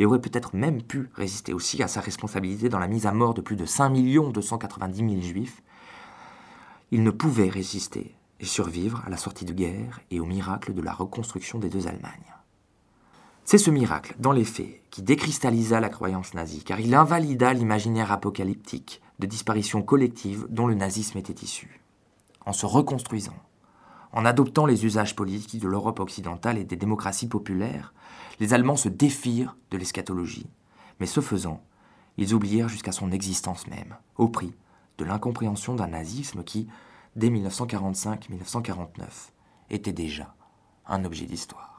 et aurait peut-être même pu résister aussi à sa responsabilité dans la mise à mort de plus de 5 290 000 juifs, il ne pouvait résister et survivre à la sortie de guerre et au miracle de la reconstruction des deux Allemagnes. C'est ce miracle, dans les faits, qui décristallisa la croyance nazie, car il invalida l'imaginaire apocalyptique de disparition collective dont le nazisme était issu. En se reconstruisant, en adoptant les usages politiques de l'Europe occidentale et des démocraties populaires, les Allemands se défirent de l'eschatologie, mais ce faisant, ils oublièrent jusqu'à son existence même, au prix de l'incompréhension d'un nazisme qui, dès 1945-1949, était déjà un objet d'histoire.